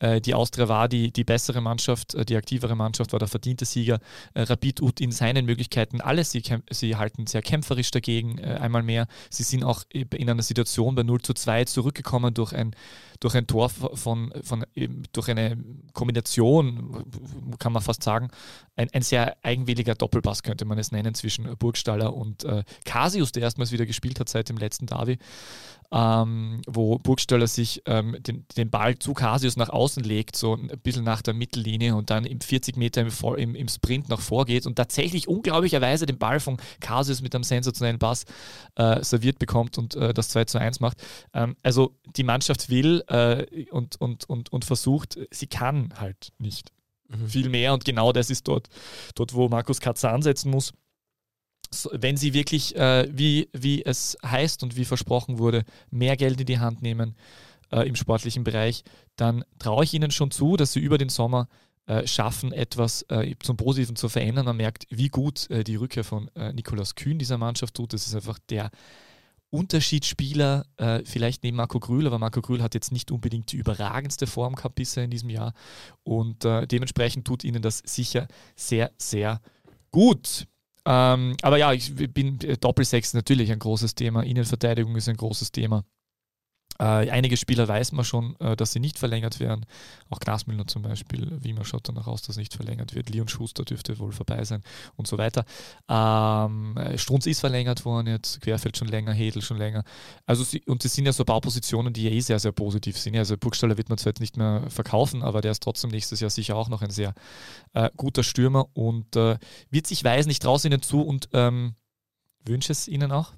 äh, die Austria war die, die bessere Mannschaft, äh, die aktivere Mannschaft, war der verdiente Sieger. Äh, Rapid tut in seinen Möglichkeiten alles, sie, sie halten sehr kämpferisch dagegen, einmal mehr. Sie sind auch in einer Situation bei 0 zu 2 zurückgekommen durch ein, durch ein Tor von, von durch eine Kombination, kann man fast sagen, ein, ein sehr eigenwilliger Doppelpass könnte man es nennen, zwischen Burgstaller und äh, Casius, der erstmals wieder gespielt hat seit dem letzten Derby, ähm, wo Burgstaller sich ähm, den, den Ball zu Casius nach außen legt, so ein bisschen nach der Mittellinie und dann im 40 Meter im, im, im Sprint nach vorgeht und tatsächlich unglaublicherweise den Ball von Casius mit einem sensationellen Pass äh, serviert bekommt und äh, das 2 zu 1 macht. Ähm, also die Mannschaft will äh, und, und, und, und versucht, sie kann halt nicht Mhm. viel mehr und genau das ist dort, dort wo Markus Katzer ansetzen muss. Wenn sie wirklich, äh, wie, wie es heißt und wie versprochen wurde, mehr Geld in die Hand nehmen äh, im sportlichen Bereich, dann traue ich ihnen schon zu, dass sie über den Sommer äh, schaffen, etwas äh, zum Positiven zu verändern. Man merkt, wie gut äh, die Rückkehr von Nikolaus Kühn dieser Mannschaft tut. Das ist einfach der Unterschiedsspieler, äh, vielleicht neben Marco Grühl, aber Marco Grühl hat jetzt nicht unbedingt die überragendste Form gehabt bisher in diesem Jahr und äh, dementsprechend tut ihnen das sicher sehr, sehr gut. Ähm, aber ja, ich bin äh, Doppelsechs natürlich ein großes Thema, Innenverteidigung ist ein großes Thema. Äh, einige Spieler weiß man schon, äh, dass sie nicht verlängert werden. Auch Glasmüller zum Beispiel. Wiemer schaut danach aus, dass nicht verlängert wird. Leon Schuster dürfte wohl vorbei sein und so weiter. Ähm, Strunz ist verlängert worden jetzt, Querfeld schon länger, Hedel schon länger. Also sie, und das sind ja so Baupositionen, die ja eh sehr, sehr positiv sind. Also Burgstaller wird man zwar jetzt nicht mehr verkaufen, aber der ist trotzdem nächstes Jahr sicher auch noch ein sehr äh, guter Stürmer und äh, wird sich weisen. Ich traue es ihnen zu und ähm, wünsche es ihnen auch.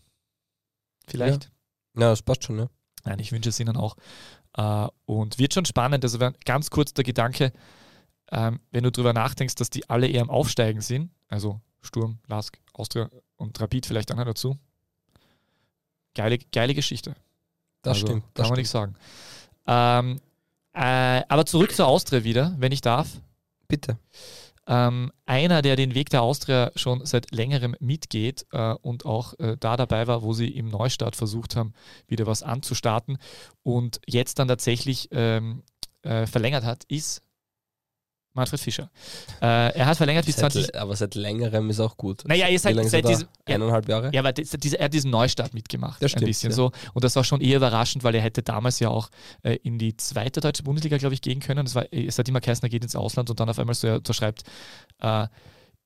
Vielleicht. Ja. ja, das passt schon, ne? Nein, ich wünsche es Ihnen auch. Äh, und wird schon spannend. Also ganz kurz der Gedanke, ähm, wenn du darüber nachdenkst, dass die alle eher im Aufsteigen sind, also Sturm, Lask, Austria und Rapid vielleicht auch noch dazu. Geile, geile Geschichte. Das also, stimmt. Das kann man nicht sagen. Ähm, äh, aber zurück zur Austria wieder, wenn ich darf. Bitte. Ähm, einer, der den Weg der Austria schon seit längerem mitgeht äh, und auch äh, da dabei war, wo sie im Neustart versucht haben, wieder was anzustarten und jetzt dann tatsächlich ähm, äh, verlängert hat, ist Manfred Fischer. Äh, er hat verlängert bis seit, 20. Aber seit längerem ist auch gut. Naja, ihr seid seit diesem. Eineinhalb Jahre? Ja, aber er hat diesen Neustart mitgemacht. Das stimmt, ein bisschen ja. so. Und das war schon eher überraschend, weil er hätte damals ja auch äh, in die zweite deutsche Bundesliga, glaube ich, gehen können. Das war, es hat immer geheißen, er geht ins Ausland und dann auf einmal so, er unterschreibt, äh,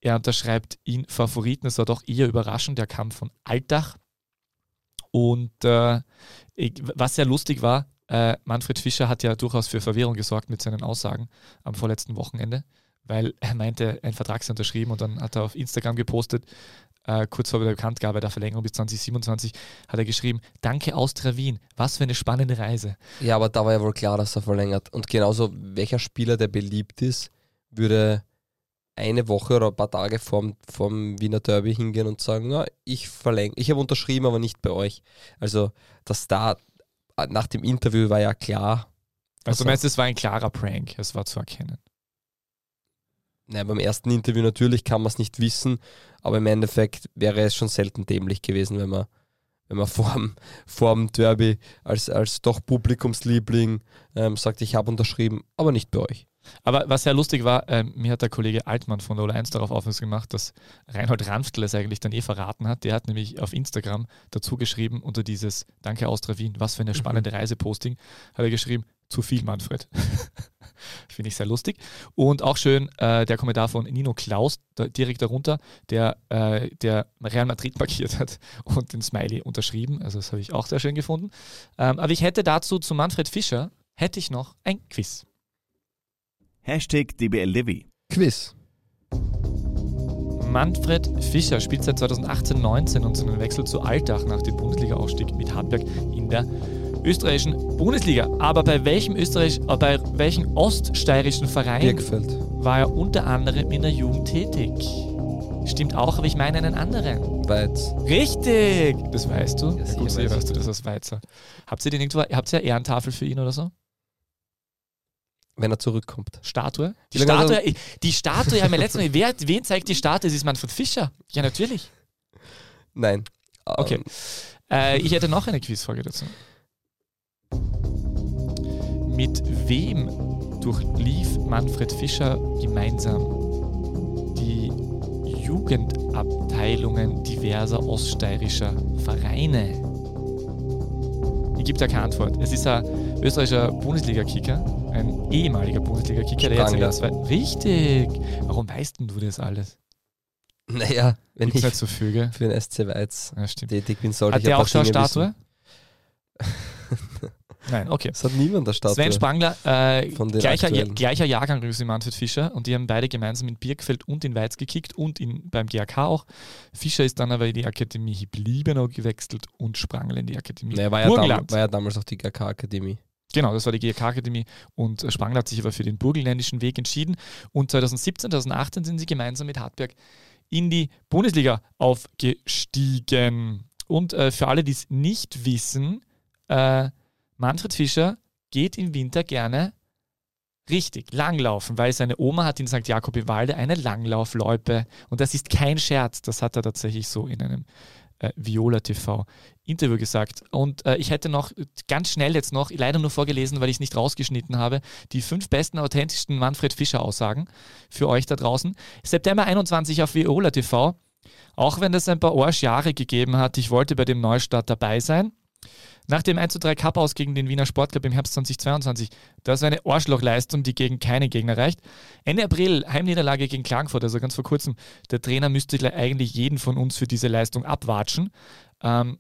er unterschreibt ihn Favoriten. Das war doch eher überraschend. Der kam von Altach. Und äh, was sehr lustig war, äh, Manfred Fischer hat ja durchaus für Verwirrung gesorgt mit seinen Aussagen am vorletzten Wochenende, weil er meinte, ein Vertrag sei unterschrieben und dann hat er auf Instagram gepostet, äh, kurz vor der Bekanntgabe der Verlängerung bis 2027, hat er geschrieben, danke Austria Wien, was für eine spannende Reise. Ja, aber da war ja wohl klar, dass er verlängert. Und genauso, welcher Spieler, der beliebt ist, würde eine Woche oder ein paar Tage vorm, vorm Wiener Derby hingehen und sagen, ja, ich verlängere, ich habe unterschrieben, aber nicht bei euch. Also, dass da nach dem Interview war ja klar. Also, du meinst, es war ein klarer Prank, es war zu erkennen. Naja, beim ersten Interview natürlich kann man es nicht wissen, aber im Endeffekt wäre es schon selten dämlich gewesen, wenn man, wenn man vorm, vorm Derby als, als doch Publikumsliebling ähm, sagt, ich habe unterschrieben, aber nicht bei euch. Aber was sehr lustig war, äh, mir hat der Kollege Altmann von der 1 darauf aufmerksam gemacht, dass Reinhold Ranftl es eigentlich dann eh verraten hat. Der hat nämlich auf Instagram dazu geschrieben, unter dieses Danke Austria Wien, was für eine mhm. spannende Reise-Posting, hat er geschrieben, zu viel Manfred. Finde ich sehr lustig. Und auch schön äh, der Kommentar von Nino Klaus da, direkt darunter, der, äh, der Real Madrid markiert hat und den Smiley unterschrieben. Also das habe ich auch sehr schön gefunden. Ähm, aber ich hätte dazu zu Manfred Fischer, hätte ich noch ein Quiz. Hashtag DBLDW. Quiz. Manfred Fischer spielt seit 2018-19 und seinen Wechsel zu Altach nach dem Bundesliga-Aufstieg mit Hartberg in der österreichischen Bundesliga. Aber bei welchem österreich, äh, bei welchem oststeirischen Verein Birkfeld. war er unter anderem in der Jugend tätig? Stimmt auch, aber ich meine einen anderen. Weiz. Richtig! Das weißt du. Ja, gut, weiß weißt du das als Weizer. Habt ihr den irgendwo, habt ihr eine Ehrentafel für ihn oder so? Wenn er zurückkommt. Statue? Die Wie Statue, die Statue, haben wir letztes Mal, wer, wen zeigt die Statue? Das ist Manfred Fischer. Ja, natürlich. Nein. Okay. Ähm, Äh, ich hätte noch eine Quizfrage dazu. Mit wem durchlief Manfred Fischer gemeinsam die Jugendabteilungen diverser oststeirischer Vereine? Ich gebe da keine Antwort. Es ist ein österreichischer Bundesliga-Kicker, ein ehemaliger Bundesliga-Kicker, der jetzt in der Sprangler. zwei. Richtig! Warum weißt denn du das alles? naja, wenn Gibt's ich nicht so Vögel. für den SC Weiz Ja, stimmt. tätig bin, sollte Hat ich der auch schon eine Statue? Nein, okay. Es hat niemand eine Statue. Sven Sprangler, äh, gleicher, aktuellen. gleicher Jahrgang übrigens wie Manfred Fischer und die haben beide gemeinsam in Birkfeld und in Weiz gekickt und in, beim GAK auch. Fischer ist dann aber in die Akademie Hibliebenau gewechselt und Sprangler in die Akademie Nee, war, ja dam Burgenland. war ja damals auch die GK-Akademie. Genau, das war die GAK-Akademie und äh, Sprangler hat sich aber für den burgenländischen Weg entschieden und 2017, 2018 sind sie gemeinsam mit Hartberg in die Bundesliga aufgestiegen. Und äh, für alle, die es nicht wissen, äh, Manfred Fischer geht im Winter gerne richtig langlaufen, weil seine Oma hat in St. Jakob im Walde eine Langlaufloipe. Und das ist kein Scherz, das hat er tatsächlich so in einem äh, Viola TV Interview gesagt. Und äh, ich hätte noch ganz schnell jetzt noch, leider nur vorgelesen, weil ich es nicht rausgeschnitten habe, die fünf besten, authentischsten Manfred Fischer Aussagen für euch da draußen. September 21 auf Viola TV. Auch wenn es ein paar Arschjahre gegeben hat, ich wollte bei dem Neustart dabei sein. Nach dem 1 3 Cup aus gegen den Wiener Sportclub im Herbst 2022, das war eine Arschlochleistung, die gegen keine Gegner reicht. Ende April Heimniederlage gegen Klagenfurt, also ganz vor kurzem. Der Trainer müsste eigentlich jeden von uns für diese Leistung abwatschen. Ähm,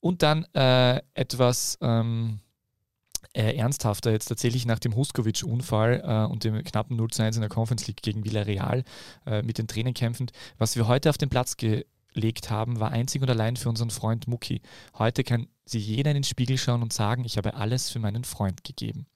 und dann äh, etwas ähm, äh, ernsthafter jetzt tatsächlich nach dem Huskovic-Unfall äh, und dem knappen 0 zu 1 in der Conference League gegen Villarreal äh, mit den Tränen kämpfend. Was wir heute auf den Platz gelegt haben, war einzig und allein für unseren Freund Muki. Heute kann sich jeder in den Spiegel schauen und sagen, ich habe alles für meinen Freund gegeben.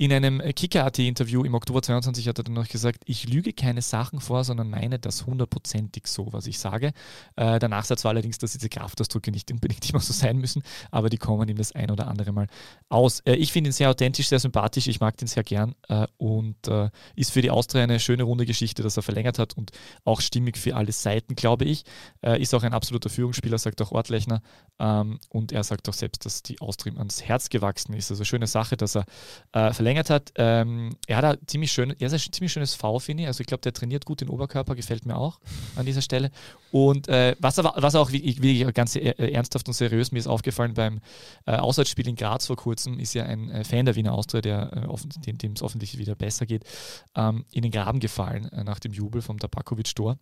In einem Kicker.at-Interview im Oktober 22 hat er dann noch gesagt, ich lüge keine Sachen vor, sondern meine das hundertprozentig so, was ich sage. Äh, der Nachsatz war allerdings, dass diese Kraftausdrücke nicht unbedingt immer so sein müssen, aber die kommen ihm das ein oder andere Mal aus. Äh, ich finde ihn sehr authentisch, sehr sympathisch, ich mag den sehr gern äh, und äh, ist für die Austria eine schöne runde Geschichte, dass er verlängert hat und auch stimmig für alle Seiten, glaube ich. Äh, ist auch ein absoluter Führungsspieler, sagt auch Ortlechner ähm, und er sagt auch selbst, dass die Austria ihm ans Herz gewachsen ist. Also schöne Sache, dass er äh, verlängert verlängert hat. Ähm, er hat ein ziemlich, schön, er ist ein ziemlich schönes V, finde ich. Also ich glaube, der trainiert gut den Oberkörper, gefällt mir auch an dieser Stelle. Und äh, was, aber, was auch wirklich ganz äh, ernsthaft und seriös mir ist aufgefallen beim äh, Auswärtsspiel in Graz vor kurzem, ist ja ein äh, Fan der Wiener Austria, der, äh, dem es offensichtlich wieder besser geht, ähm, in den Graben gefallen äh, nach dem Jubel vom Tabakovic-Tor.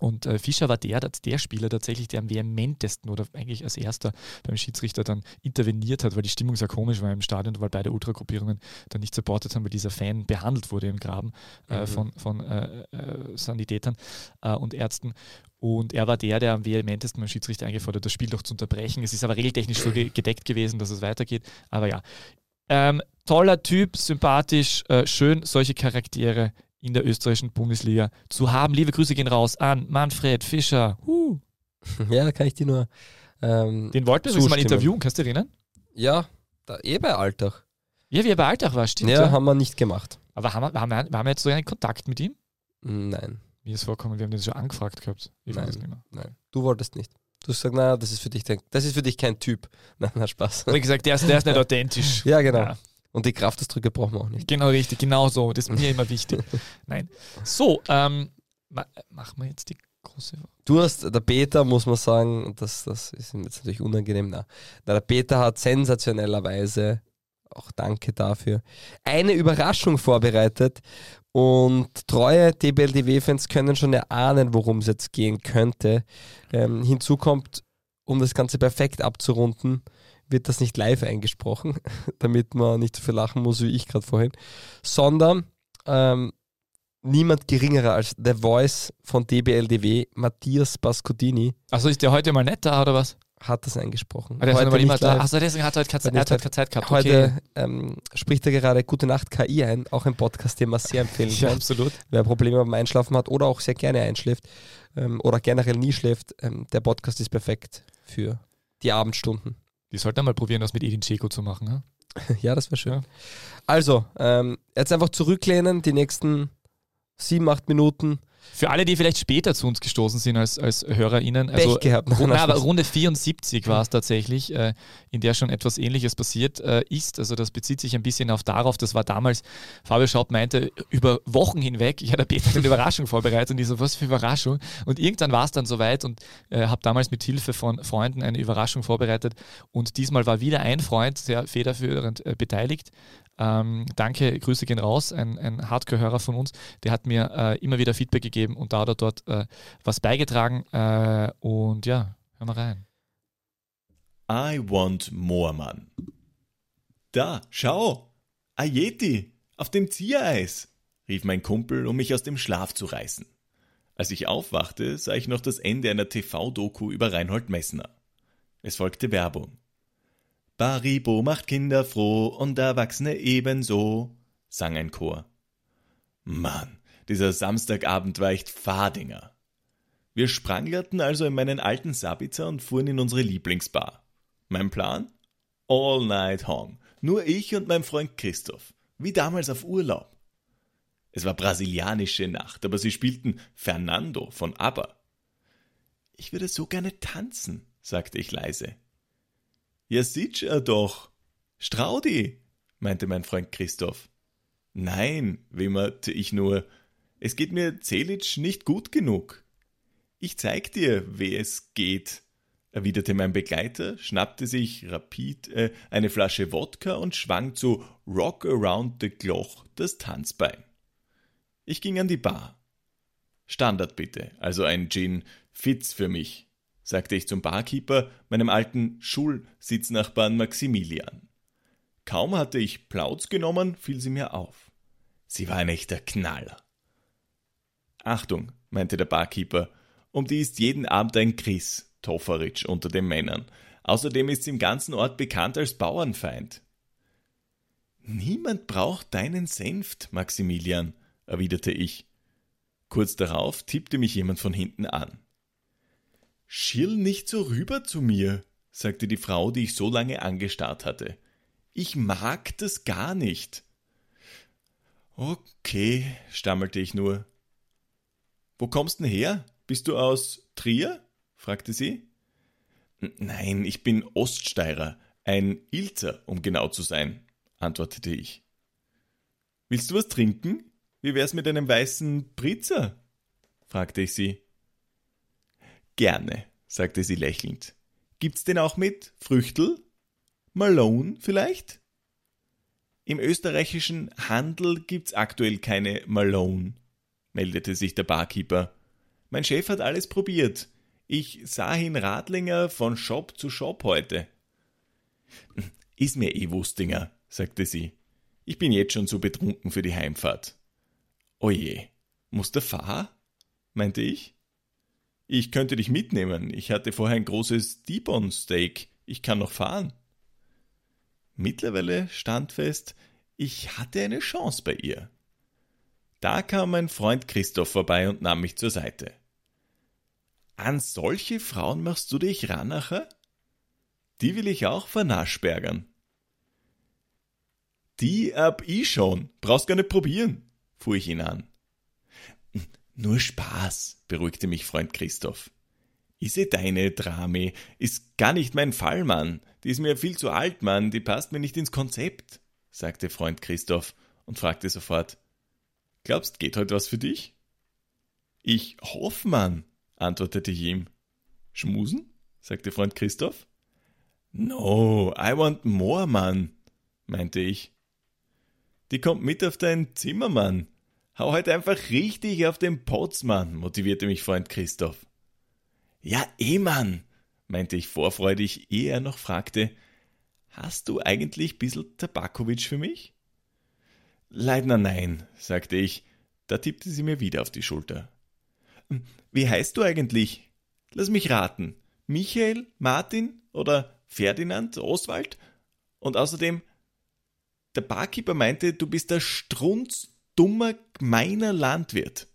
Und äh, Fischer war der, der Spieler tatsächlich, der am vehementesten oder eigentlich als erster beim Schiedsrichter dann interveniert hat, weil die Stimmung sehr komisch war im Stadion, weil beide Ultragruppierungen dann nicht supportet haben, weil dieser Fan behandelt wurde im Graben äh, mhm. von, von äh, äh Sanitätern äh, und Ärzten. Und er war der, der am vehementesten beim Schiedsrichter eingefordert hat, das Spiel doch zu unterbrechen. Es ist aber regeltechnisch so gedeckt gewesen, dass es weitergeht. Aber ja, ähm, toller Typ, sympathisch, äh, schön, solche Charaktere in der österreichischen Bundesliga zu haben. Liebe Grüße gehen raus an Manfred Fischer. Huh. Ja, da kann ich dir nur. Ähm, Den wollten wir mal interviewen, kannst du erinnern? Ja, da, eh bei Alltag. Ja, wie er bei Alltag war, stimmt. Ja, ja, haben wir nicht gemacht. Aber haben wir, haben, wir, haben wir jetzt so einen Kontakt mit ihm? Nein. Wie ist vorkommen, wir haben den schon angefragt gehabt. Ich nein, weiß nicht mehr. Nein, du wolltest nicht. Du hast gesagt, na, das ist für dich, das ist für dich kein Typ. Nein, na, Spaß. Wie gesagt, der ist, der ist nicht authentisch. Ja, genau. Ja. Und die Kraftausdrücke brauchen wir auch nicht. Genau, richtig, genau so. Das ist mir immer wichtig. Nein. So, ähm, ma machen wir jetzt die große. Du hast, der Peter, muss man sagen, das, das ist ihm jetzt natürlich unangenehm. Na, der Peter hat sensationellerweise, auch danke dafür, eine Überraschung vorbereitet. Und treue DBLDW-Fans können schon erahnen, worum es jetzt gehen könnte. Ähm, hinzu kommt, um das Ganze perfekt abzurunden, wird das nicht live eingesprochen, damit man nicht so viel lachen muss wie ich gerade vorhin, sondern ähm, niemand geringerer als The Voice von DBLDW, Matthias Bascodini. Achso, ist der heute mal nicht da oder was? Hat das eingesprochen. Ah, heute nicht live. Achso, deswegen hat er heute keine, Zeit, keine Zeit gehabt. Heute ähm, spricht er gerade Gute Nacht KI ein, auch ein Podcast, den man sehr empfehlen kann. ja, absolut. Wer Probleme beim Einschlafen hat oder auch sehr gerne einschläft ähm, oder generell nie schläft, ähm, der Podcast ist perfekt für die Abendstunden. Die sollten mal probieren, das mit Edin Dzeko zu machen. Ja, ja das wäre schön. Ja. Also, ähm, jetzt einfach zurücklehnen, die nächsten sieben, acht Minuten für alle, die vielleicht später zu uns gestoßen sind als, als HörerInnen, also Pech gehabt. Runde, aber Runde 74 war es tatsächlich, äh, in der schon etwas Ähnliches passiert äh, ist. Also das bezieht sich ein bisschen auf darauf, das war damals, Fabio Schaub meinte, über Wochen hinweg, ich hatte Peter eine Überraschung vorbereitet und ich so, was für Überraschung? Und irgendwann war es dann soweit und äh, habe damals mit Hilfe von Freunden eine Überraschung vorbereitet und diesmal war wieder ein Freund sehr federführend äh, beteiligt. Ähm, danke, Grüße gehen raus, ein, ein Hardcore-Hörer von uns, der hat mir äh, immer wieder Feedback gegeben und da oder dort äh, was beigetragen. Äh, und ja, hören wir rein. I want more, Mann. Da, schau! Ayeti, auf dem Ziereis! rief mein Kumpel, um mich aus dem Schlaf zu reißen. Als ich aufwachte, sah ich noch das Ende einer TV-Doku über Reinhold Messner. Es folgte Werbung. Baribo macht Kinder froh und Erwachsene ebenso, sang ein Chor. Mann, dieser Samstagabend war echt Fadinger. Wir spranglerten also in meinen alten Sabitzer und fuhren in unsere Lieblingsbar. Mein Plan? All night hong. Nur ich und mein Freund Christoph. Wie damals auf Urlaub. Es war brasilianische Nacht, aber sie spielten Fernando von ABBA. Ich würde so gerne tanzen, sagte ich leise. Ja, sitsch er doch. Straudi, meinte mein Freund Christoph. Nein, wimmerte ich nur, es geht mir Zelitsch nicht gut genug. Ich zeig dir, wie es geht. erwiderte mein Begleiter, schnappte sich rapid äh, eine Flasche Wodka und schwang zu Rock Around the Gloch das Tanzbein. Ich ging an die Bar. Standard bitte, also ein Gin Fitz für mich, sagte ich zum Barkeeper, meinem alten Schulsitznachbarn Maximilian. Kaum hatte ich Plauz genommen, fiel sie mir auf. Sie war ein echter Knaller. Achtung, meinte der Barkeeper, um die ist jeden Abend ein Chris Toferitsch unter den Männern. Außerdem ist sie im ganzen Ort bekannt als Bauernfeind. Niemand braucht deinen Senft, Maximilian, erwiderte ich. Kurz darauf tippte mich jemand von hinten an. Schill nicht so rüber zu mir, sagte die Frau, die ich so lange angestarrt hatte. Ich mag das gar nicht. Okay, stammelte ich nur. Wo kommst denn her? Bist du aus Trier? fragte sie. Nein, ich bin Oststeirer, ein Ilzer, um genau zu sein, antwortete ich. Willst du was trinken? Wie wär's mit einem weißen Pritzer? fragte ich sie. Gerne, sagte sie lächelnd. Gibt's den auch mit Früchtel? Malone vielleicht? Im österreichischen Handel gibt's aktuell keine Malone, meldete sich der Barkeeper. Mein Chef hat alles probiert. Ich sah ihn Radlinger von Shop zu Shop heute. Ist mir eh Wustinger, sagte sie. Ich bin jetzt schon zu betrunken für die Heimfahrt. Oje, muss der Fahr? meinte ich. Ich könnte dich mitnehmen. Ich hatte vorher ein großes T-Bone Steak. Ich kann noch fahren. Mittlerweile stand fest, ich hatte eine Chance bei ihr. Da kam mein Freund Christoph vorbei und nahm mich zur Seite. An solche Frauen machst du dich Ranacher? Die will ich auch vernaschbergern. Die hab ich schon, brauchst gar nicht probieren, fuhr ich ihn an. Nur Spaß, beruhigte mich Freund Christoph. Ich seh deine Drame, ist gar nicht mein Fall, Mann. Die ist mir viel zu alt, Mann, die passt mir nicht ins Konzept, sagte Freund Christoph und fragte sofort. Glaubst, geht heute was für dich? Ich hoff, Mann, antwortete ich ihm. Schmusen? sagte Freund Christoph. No, I want more, Mann, meinte ich. Die kommt mit auf dein Zimmer, Mann. Hau halt einfach richtig auf den Potz, Mann, motivierte mich Freund Christoph. Ja, eh, Mann, meinte ich vorfreudig, ehe er noch fragte, hast du eigentlich bissl Tabakowitsch für mich? Leidner nein, sagte ich, da tippte sie mir wieder auf die Schulter. Wie heißt du eigentlich? Lass mich raten. Michael, Martin oder Ferdinand, Oswald? Und außerdem, der Barkeeper meinte, du bist der strunzdummer, gemeiner Landwirt.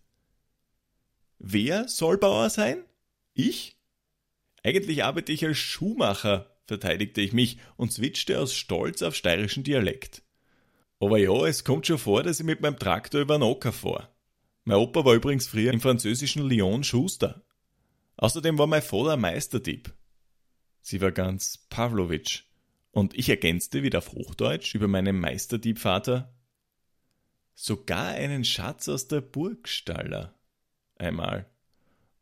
Wer soll Bauer sein? Ich? Eigentlich arbeite ich als Schuhmacher, verteidigte ich mich und switchte aus Stolz auf steirischen Dialekt. Aber ja, es kommt schon vor, dass ich mit meinem Traktor über den Ocker fahre. Mein Opa war übrigens früher im französischen Lyon Schuster. Außerdem war mein Vater Meisterdieb. Sie war ganz Pavlovitsch. Und ich ergänzte wieder auf Hochdeutsch über meinen Meisterdiebvater. Sogar einen Schatz aus der Burgstaller. Einmal.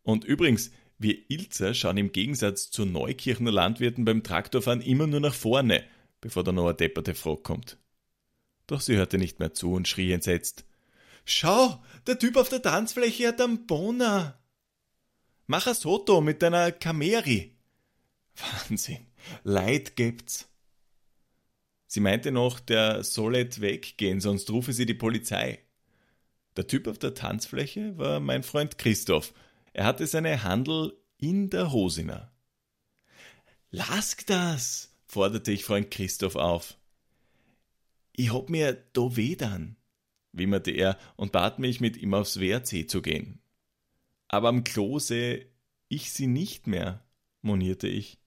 Und übrigens, wir Ilzer schauen im Gegensatz zu Neukirchener Landwirten beim Traktorfahren immer nur nach vorne, bevor da noch eine depperte Frau kommt. Doch sie hörte nicht mehr zu und schrie entsetzt. Schau, der Typ auf der Tanzfläche hat einen Bona. Mach ein Soto mit deiner Kameri. Wahnsinn, Leid gibt's. Sie meinte noch, der solle weggehen, sonst rufe sie die Polizei. Der Typ auf der Tanzfläche war mein Freund Christoph. Er hatte seine Handel in der Hosina. Lass das, forderte ich Freund Christoph auf. Ich hab mir da weh dann wimmerte er und bat mich, mit ihm aufs WRC zu gehen. Aber am Klo sehe ich sie nicht mehr, monierte ich.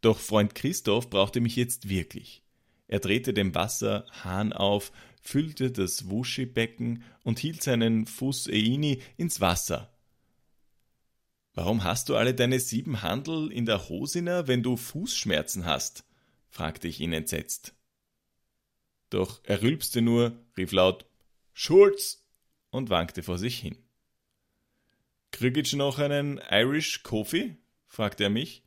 Doch Freund Christoph brauchte mich jetzt wirklich. Er drehte den Wasserhahn auf, füllte das Wuschebecken und hielt seinen Fuß Eini ins Wasser. Warum hast du alle deine sieben Handel in der Hosina, wenn du Fußschmerzen hast? fragte ich ihn entsetzt. Doch er rülpste nur, rief laut Schulz! und wankte vor sich hin. Krieg noch einen Irish Coffee? fragte er mich.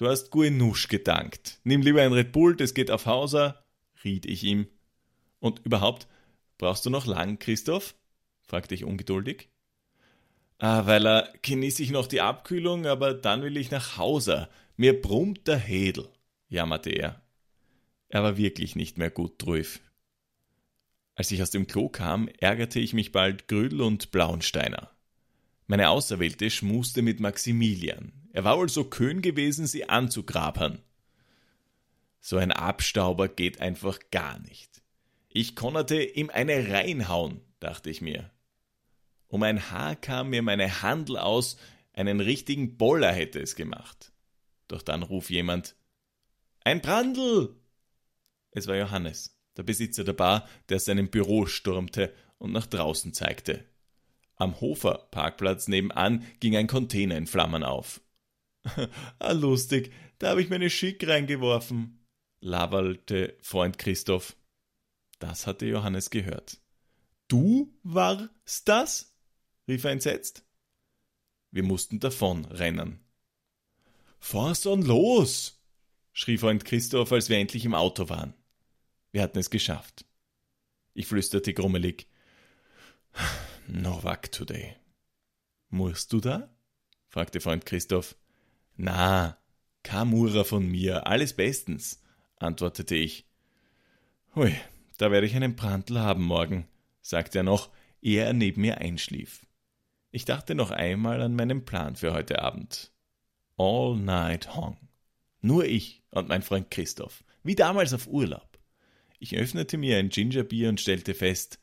Du hast Guenusch gedankt. Nimm lieber ein Red Bull, das geht auf Hauser, riet ich ihm. Und überhaupt, brauchst du noch lang, Christoph? fragte ich ungeduldig. Ah, weil er genieße ich noch die Abkühlung, aber dann will ich nach Hause. Mir brummt der Hedel, jammerte er. Er war wirklich nicht mehr gut drauf. Als ich aus dem Klo kam, ärgerte ich mich bald Grüdel und Blauensteiner. Meine Auserwählte schmuste mit Maximilian. Er war wohl so kön gewesen, sie anzugrabern. So ein Abstauber geht einfach gar nicht. Ich konnte ihm eine reinhauen, dachte ich mir. Um ein Haar kam mir meine Handel aus, einen richtigen Boller hätte es gemacht. Doch dann ruf jemand Ein Brandl. Es war Johannes, der Besitzer der Bar, der seinem Büro stürmte und nach draußen zeigte. Am Hofer Parkplatz nebenan ging ein Container in Flammen auf. ah, lustig, da habe ich meine Schick reingeworfen, labelte Freund Christoph. Das hatte Johannes gehört. Du warst das? rief er entsetzt. Wir mussten davon rennen. Fahr's dann los! schrie Freund Christoph, als wir endlich im Auto waren. Wir hatten es geschafft. Ich flüsterte grummelig. No work today. Musst du da? fragte Freund Christoph. Na, Kamura von mir, alles bestens, antwortete ich. Hui, da werde ich einen Brandl haben morgen, sagte er noch, ehe er neben mir einschlief. Ich dachte noch einmal an meinen Plan für heute Abend. All night Hong. Nur ich und mein Freund Christoph, wie damals auf Urlaub. Ich öffnete mir ein Gingerbier und stellte fest,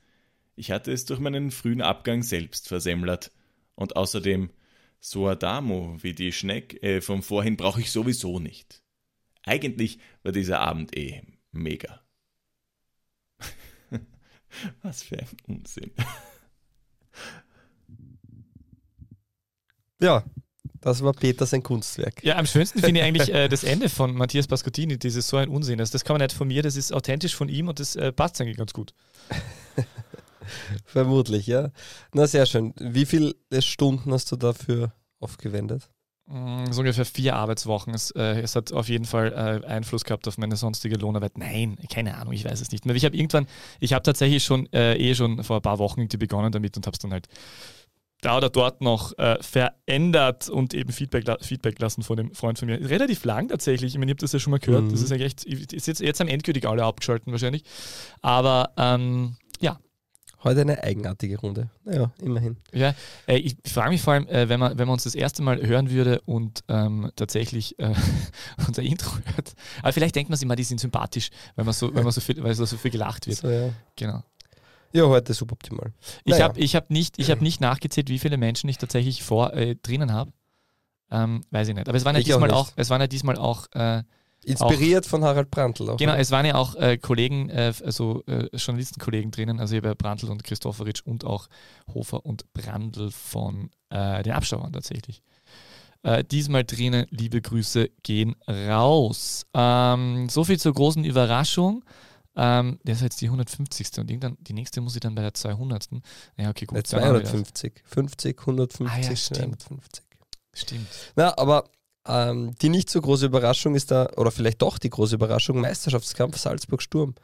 ich hatte es durch meinen frühen Abgang selbst versemmlert. Und außerdem, so Adamo wie die Schneck äh, vom vorhin brauche ich sowieso nicht. Eigentlich war dieser Abend eh mega. Was für ein Unsinn. Ja, das war Peter sein Kunstwerk. Ja, am schönsten finde ich eigentlich äh, das Ende von Matthias Pascottini, dieses so ein Unsinn. Also das kann man nicht von mir, das ist authentisch von ihm und das äh, passt eigentlich ganz gut. Vermutlich, ja. Na, sehr schön. Wie viele Stunden hast du dafür aufgewendet? Mm, so ungefähr vier Arbeitswochen. Es, äh, es hat auf jeden Fall äh, Einfluss gehabt auf meine sonstige Lohnarbeit. Nein, keine Ahnung, ich weiß es nicht mehr. Ich habe irgendwann, ich habe tatsächlich schon äh, eh schon vor ein paar Wochen begonnen damit und habe es dann halt da oder dort noch äh, verändert und eben Feedback, Feedback lassen von dem Freund von mir. Relativ lang tatsächlich. Ich meine, ich habe das ja schon mal gehört. Mhm. Das ist eigentlich echt, ist jetzt, jetzt am endgültig alle abgeschalten wahrscheinlich. Aber ähm. Heute eine eigenartige Runde. Naja, immerhin. Ja, äh, ich frage mich vor allem, äh, wenn, man, wenn man uns das erste Mal hören würde und ähm, tatsächlich äh, unser Intro hört. Aber vielleicht denkt man sich mal, die sind sympathisch, weil man so, weil man so viel, weil so viel gelacht wird. So, ja. Genau. Ja, heute suboptimal. Ich naja. habe ich hab nicht, hab nicht nachgezählt, wie viele Menschen ich tatsächlich vor äh, drinnen habe. Ähm, weiß ich nicht. Aber es waren ja ich diesmal auch, auch, es waren ja diesmal auch äh, Inspiriert auch, von Harald Brandl auch. Genau, oder? es waren ja auch äh, Kollegen, äh, also äh, Journalistenkollegen drinnen, also hier Brandl und Christopheritsch und auch Hofer und Brandl von äh, den Abstaubern tatsächlich. Äh, diesmal drinnen, liebe Grüße gehen raus. Ähm, so viel zur großen Überraschung. Ähm, das ist jetzt die 150. und irgendwann die nächste muss ich dann bei der 200. Ja, okay, gut. 250. 50, 150, ah, ja, stimmt. 250. Stimmt. Na, aber ähm, die nicht so große Überraschung ist da, oder vielleicht doch die große Überraschung, Meisterschaftskampf Salzburg-Sturm.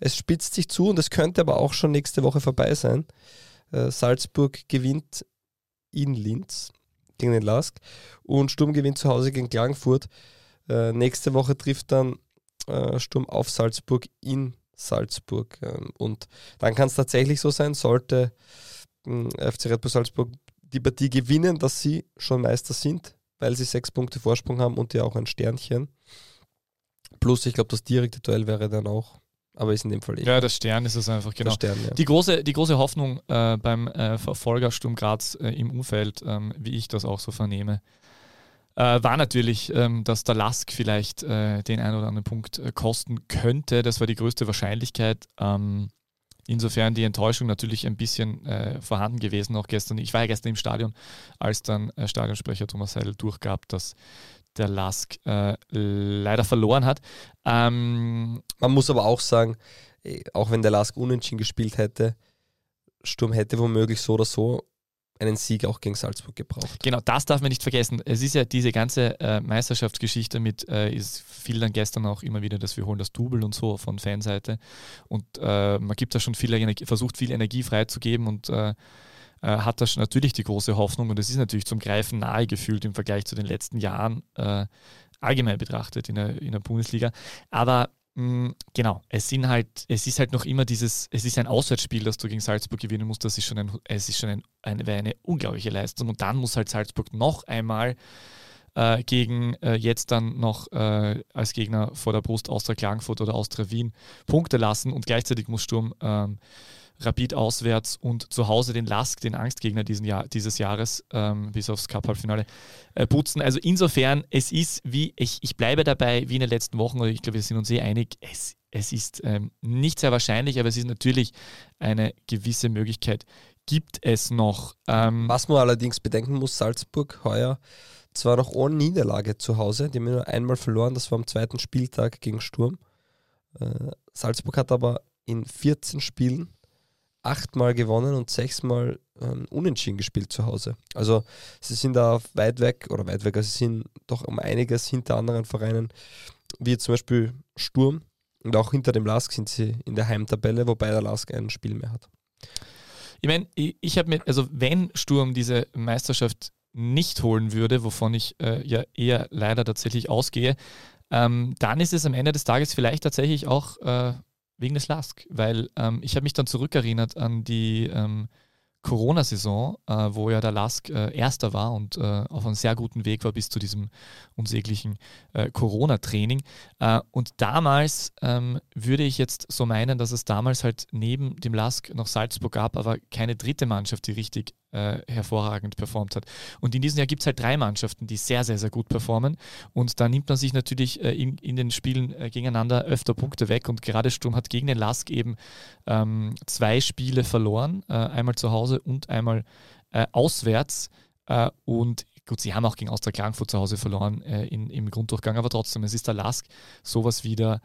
Es spitzt sich zu und es könnte aber auch schon nächste Woche vorbei sein. Äh, Salzburg gewinnt in Linz gegen den Lask und Sturm gewinnt zu Hause gegen Klagenfurt. Äh, nächste Woche trifft dann äh, Sturm auf Salzburg in Salzburg. Ähm, und dann kann es tatsächlich so sein, sollte hm, FC Red Bull Salzburg die Partie gewinnen, dass sie schon Meister sind, weil sie sechs Punkte Vorsprung haben und ja auch ein Sternchen. Plus, ich glaube, das direkte Duell wäre dann auch, aber ist in dem Fall eh. Ja, das Stern ist es einfach, genau. Stern, ja. die, große, die große Hoffnung äh, beim äh, Verfolger Sturm Graz äh, im Umfeld, ähm, wie ich das auch so vernehme, äh, war natürlich, ähm, dass der Lask vielleicht äh, den einen oder anderen Punkt äh, kosten könnte. Das war die größte Wahrscheinlichkeit. Ähm, insofern die Enttäuschung natürlich ein bisschen äh, vorhanden gewesen, auch gestern. Ich war ja gestern im Stadion, als dann äh, Stadionsprecher Thomas Seidel durchgab, dass der Lask äh, leider verloren hat. Ähm, Man muss aber auch sagen, auch wenn der Lask unentschieden gespielt hätte, Sturm hätte womöglich so oder so einen Sieg auch gegen Salzburg gebraucht. Genau, das darf man nicht vergessen. Es ist ja diese ganze äh, Meisterschaftsgeschichte mit, äh, ist fiel dann gestern auch immer wieder, dass wir holen das Double und so von Fanseite. Und äh, man gibt da schon viel Energie, versucht viel Energie freizugeben und äh, äh, hat da schon natürlich die große Hoffnung und es ist natürlich zum Greifen nahe gefühlt im Vergleich zu den letzten Jahren äh, allgemein betrachtet in der, in der Bundesliga. Aber genau, es sind halt, es ist halt noch immer dieses, es ist ein Auswärtsspiel, das du gegen Salzburg gewinnen musst. Das ist schon ein, es ist schon ein, eine, eine unglaubliche Leistung. Und dann muss halt Salzburg noch einmal äh, gegen äh, jetzt dann noch äh, als Gegner vor der Brust Austria Klagenfurt oder Austria Wien Punkte lassen und gleichzeitig muss Sturm ähm, Rapid auswärts und zu Hause den Lask, den Angstgegner diesen Jahr, dieses Jahres, ähm, bis aufs Cup-Halbfinale, äh, putzen. Also insofern, es ist wie, ich, ich bleibe dabei, wie in den letzten Wochen, ich glaube, wir sind uns eh einig, es, es ist ähm, nicht sehr wahrscheinlich, aber es ist natürlich eine gewisse Möglichkeit, gibt es noch. Ähm, Was man allerdings bedenken muss, Salzburg heuer zwar noch ohne Niederlage zu Hause, die haben nur einmal verloren, das war am zweiten Spieltag gegen Sturm. Äh, Salzburg hat aber in 14 Spielen achtmal gewonnen und sechsmal ähm, unentschieden gespielt zu Hause. Also sie sind da weit weg oder weit weg, also sie sind doch um einiges hinter anderen Vereinen, wie zum Beispiel Sturm und auch hinter dem Lask sind sie in der Heimtabelle, wobei der Lask ein Spiel mehr hat. Ich meine, ich, ich habe mir, also wenn Sturm diese Meisterschaft nicht holen würde, wovon ich äh, ja eher leider tatsächlich ausgehe, ähm, dann ist es am Ende des Tages vielleicht tatsächlich auch äh, wegen des Lask, weil ähm, ich habe mich dann zurückerinnert an die ähm, Corona-Saison, äh, wo ja der Lask äh, Erster war und äh, auf einem sehr guten Weg war bis zu diesem unsäglichen äh, Corona-Training. Äh, und damals ähm, würde ich jetzt so meinen, dass es damals halt neben dem Lask noch Salzburg gab, aber keine dritte Mannschaft, die richtig äh, hervorragend performt hat. Und in diesem Jahr gibt es halt drei Mannschaften, die sehr, sehr, sehr gut performen. Und da nimmt man sich natürlich äh, in, in den Spielen äh, gegeneinander öfter Punkte weg. Und gerade Sturm hat gegen den Lask eben ähm, zwei Spiele verloren, äh, einmal zu Hause und einmal äh, auswärts. Und gut, sie haben auch gegen Austria Klagenfurt zu Hause verloren in, im Grunddurchgang, aber trotzdem, es ist der Lask sowas wieder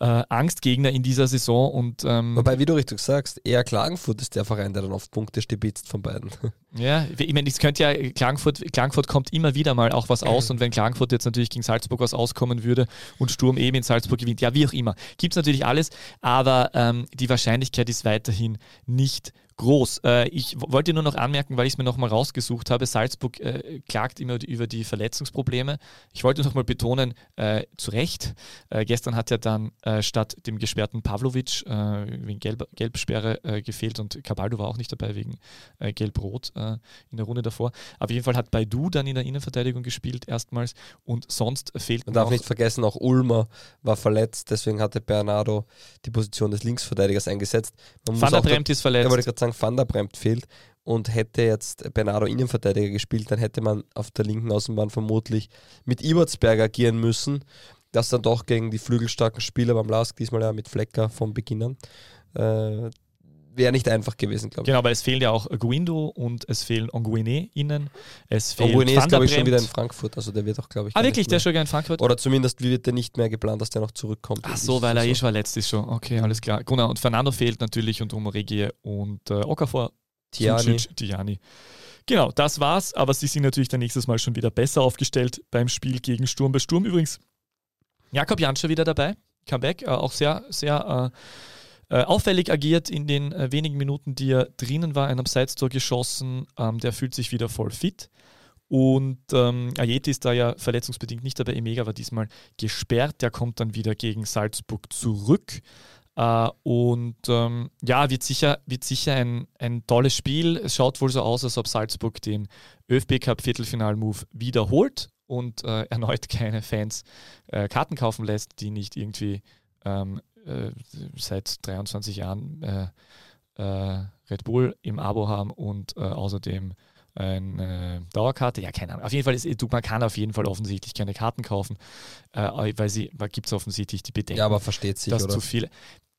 äh, Angstgegner in dieser Saison. Und, ähm, Wobei, wie du richtig sagst, eher Klagenfurt ist der Verein, der dann oft Punkte stibitzt von beiden. Ja, ich meine, es könnte ja, Klagenfurt, Klagenfurt kommt immer wieder mal auch was aus und wenn Klagenfurt jetzt natürlich gegen Salzburg was auskommen würde und Sturm eben in Salzburg gewinnt, ja, wie auch immer, gibt es natürlich alles, aber ähm, die Wahrscheinlichkeit ist weiterhin nicht groß. Äh, ich wollte nur noch anmerken, weil ich es mir nochmal rausgesucht habe, Salzburg äh, klagt immer über die Verletzungsprobleme. Ich wollte nochmal betonen, äh, zu Recht, äh, gestern hat ja dann äh, statt dem gesperrten Pavlovic äh, wegen Gelb Gelbsperre gefehlt und Cabaldo war auch nicht dabei wegen Gelb-Rot in der Runde davor. Auf jeden Fall hat Baidu dann in der Innenverteidigung gespielt erstmals und sonst fehlt Man darf nicht vergessen, auch Ulmer war verletzt, deswegen hatte Bernardo die Position des Linksverteidigers eingesetzt. Man Van der Bremt ist verletzt. Ja, sagen, Van der Bremt fehlt und hätte jetzt Bernardo Innenverteidiger gespielt, dann hätte man auf der linken Außenbahn vermutlich mit Ibertsberg agieren müssen. Das dann doch gegen die flügelstarken Spieler beim Lask, diesmal ja mit Flecker von Beginn an. Äh, Wäre nicht einfach gewesen, glaube ich. Genau, weil es fehlen ja auch Guindo und es fehlen Anguine innen. Es fehlt Anguine ist, glaube ich, schon wieder in Frankfurt. Also der wird auch, glaube ich. Ah, wirklich? Der ist schon wieder in Frankfurt? Oder zumindest wird der nicht mehr geplant, dass der noch zurückkommt. Ach so, weil er so. eh schon verletzt ist schon. Okay, alles klar. Genau, und Fernando fehlt natürlich und Regie und äh, Okafor. Tiani. Tiani. Genau, das war's. Aber sie sind natürlich dann nächstes Mal schon wieder besser aufgestellt beim Spiel gegen Sturm. Bei Sturm übrigens Jakob Janscher wieder dabei. Comeback, äh, auch sehr, sehr. Äh, äh, auffällig agiert in den äh, wenigen Minuten, die er drinnen war, ein Abseits-Tor geschossen. Ähm, der fühlt sich wieder voll fit. Und ähm, Ayeti ist da ja verletzungsbedingt nicht dabei. Emega war diesmal gesperrt. Der kommt dann wieder gegen Salzburg zurück. Uh, und ähm, ja, wird sicher, wird sicher ein, ein tolles Spiel. Es schaut wohl so aus, als ob Salzburg den ÖFB Cup Viertelfinal-Move wiederholt und äh, erneut keine Fans äh, Karten kaufen lässt, die nicht irgendwie ähm, äh, seit 23 Jahren äh, äh, Red Bull im Abo haben und äh, außerdem eine Dauerkarte. Ja, keine Ahnung. Auf jeden Fall ist, man kann auf jeden Fall offensichtlich keine Karten kaufen, äh, weil sie, gibt es offensichtlich die Bedenken, ja, aber versteht sich, dass oder? zu viele.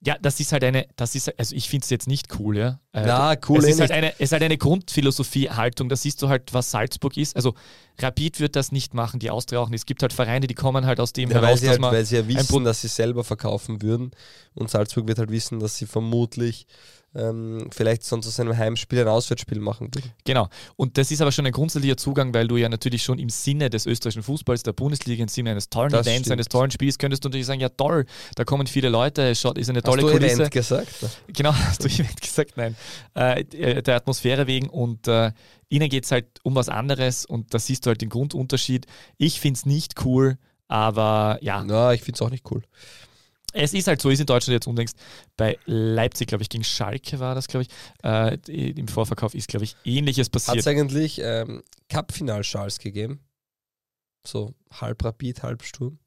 Ja, das ist halt eine, das ist, also ich finde es jetzt nicht cool, ja. Äh, Na, cool. Es ist, halt eine, es ist halt eine Grundphilosophie-Haltung. Da siehst du halt, was Salzburg ist. Also Rapid wird das nicht machen, die Austria auch nicht. Es gibt halt Vereine, die kommen halt aus dem ja, heraus, weil sie, halt, weil sie ja wissen, dass sie selber verkaufen würden. Und Salzburg wird halt wissen, dass sie vermutlich ähm, vielleicht sonst aus einem Heimspiel ein Auswärtsspiel machen würden. Genau. Und das ist aber schon ein grundsätzlicher Zugang, weil du ja natürlich schon im Sinne des österreichischen Fußballs, der Bundesliga, im Sinne eines tollen Das Events, stimmt. eines tollen Spiels, könntest du natürlich sagen, ja toll, da kommen viele Leute, es ist eine tolle Hast du Kulisse. Event gesagt? Genau, hast du Event gesagt? Nein. Äh, äh, der Atmosphäre wegen und äh, ihnen geht es halt um was anderes und da siehst du halt den Grundunterschied. Ich finde es nicht cool, aber ja, Na, ich finde es auch nicht cool. Es ist halt so, ist in Deutschland jetzt unlängst. Bei Leipzig, glaube ich, gegen Schalke war das, glaube ich. Äh, Im Vorverkauf ist, glaube ich, ähnliches Hat es passiert. eigentlich ähm, Cup-Final-Schals gegeben? So halb Rapid, halb Sturm?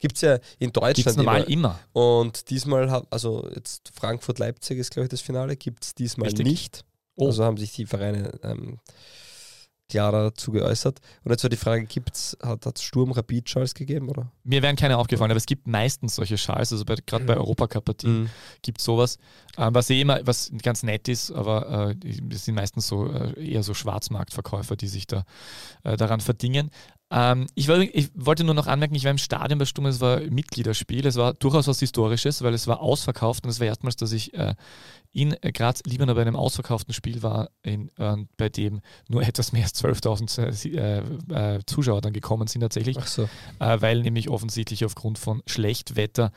Gibt es ja in Deutschland normal immer. immer. Und diesmal hat, also jetzt Frankfurt-Leipzig ist, glaube ich, das Finale, gibt es diesmal Richtig. nicht. Oh. Also haben sich die Vereine ähm, klarer dazu geäußert. Und jetzt war die Frage, gibt's, hat es Sturm Rapid Schals gegeben, oder? Mir wären keine aufgefallen, aber es gibt meistens solche Schals, also gerade bei Europacup-Partien Mhm. gibt es sowas, ähm, was eh immer, was ganz nett ist, aber äh, es sind meistens so äh, eher so Schwarzmarktverkäufer, die sich da äh, daran verdingen. Ähm, ich, wollte, ich wollte nur noch anmerken, ich war im Stadion bei Sturm, es war Mitgliederspiel, es war durchaus was Historisches, weil es war ausverkauft und es war erstmals, dass ich äh, in Graz lieber bei einem ausverkauften Spiel war, in, äh, bei dem nur etwas mehr als 12.000 äh, äh, Zuschauer dann gekommen sind tatsächlich Ach so. äh, weil nämlich offensichtlich aufgrund von Schlechtwetter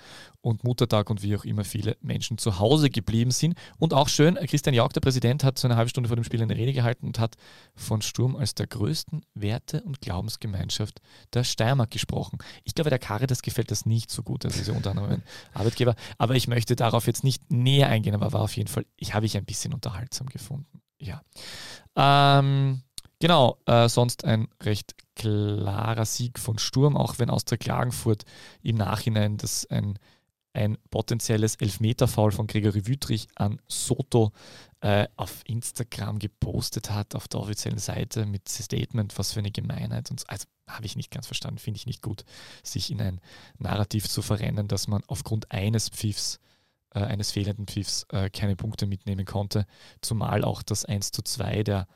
und Muttertag und wie auch immer viele Menschen zu Hause geblieben sind. Und auch schön, Christian Jauch, der Präsident, hat so eine halbe Stunde vor dem Spiel eine Rede gehalten und hat von Sturm als der größten Werte- und Glaubensgemeinschaft der Steiermark gesprochen. Ich glaube, der Caritas gefällt das nicht so gut, das ist ja unter anderem ein Arbeitgeber, aber ich möchte darauf jetzt nicht näher eingehen, aber war auf jeden Fall, ich habe ich ein bisschen unterhaltsam gefunden. Ja. Ähm, Genau, äh, sonst ein recht klarer Sieg von Sturm, auch wenn Austria Klagenfurt im Nachhinein das ein, ein potenzielles Elfmeterfoul von Gregory Wüttrich an Soto äh, auf Instagram gepostet hat, auf der offiziellen Seite mit Statement, was für eine Gemeinheit. Und so. Also habe ich nicht ganz verstanden, finde ich nicht gut, sich in ein Narrativ zu verrennen, dass man aufgrund eines Pfiffs äh, eines fehlenden Pfiffs äh, keine Punkte mitnehmen konnte, zumal auch das 1 zu 2 der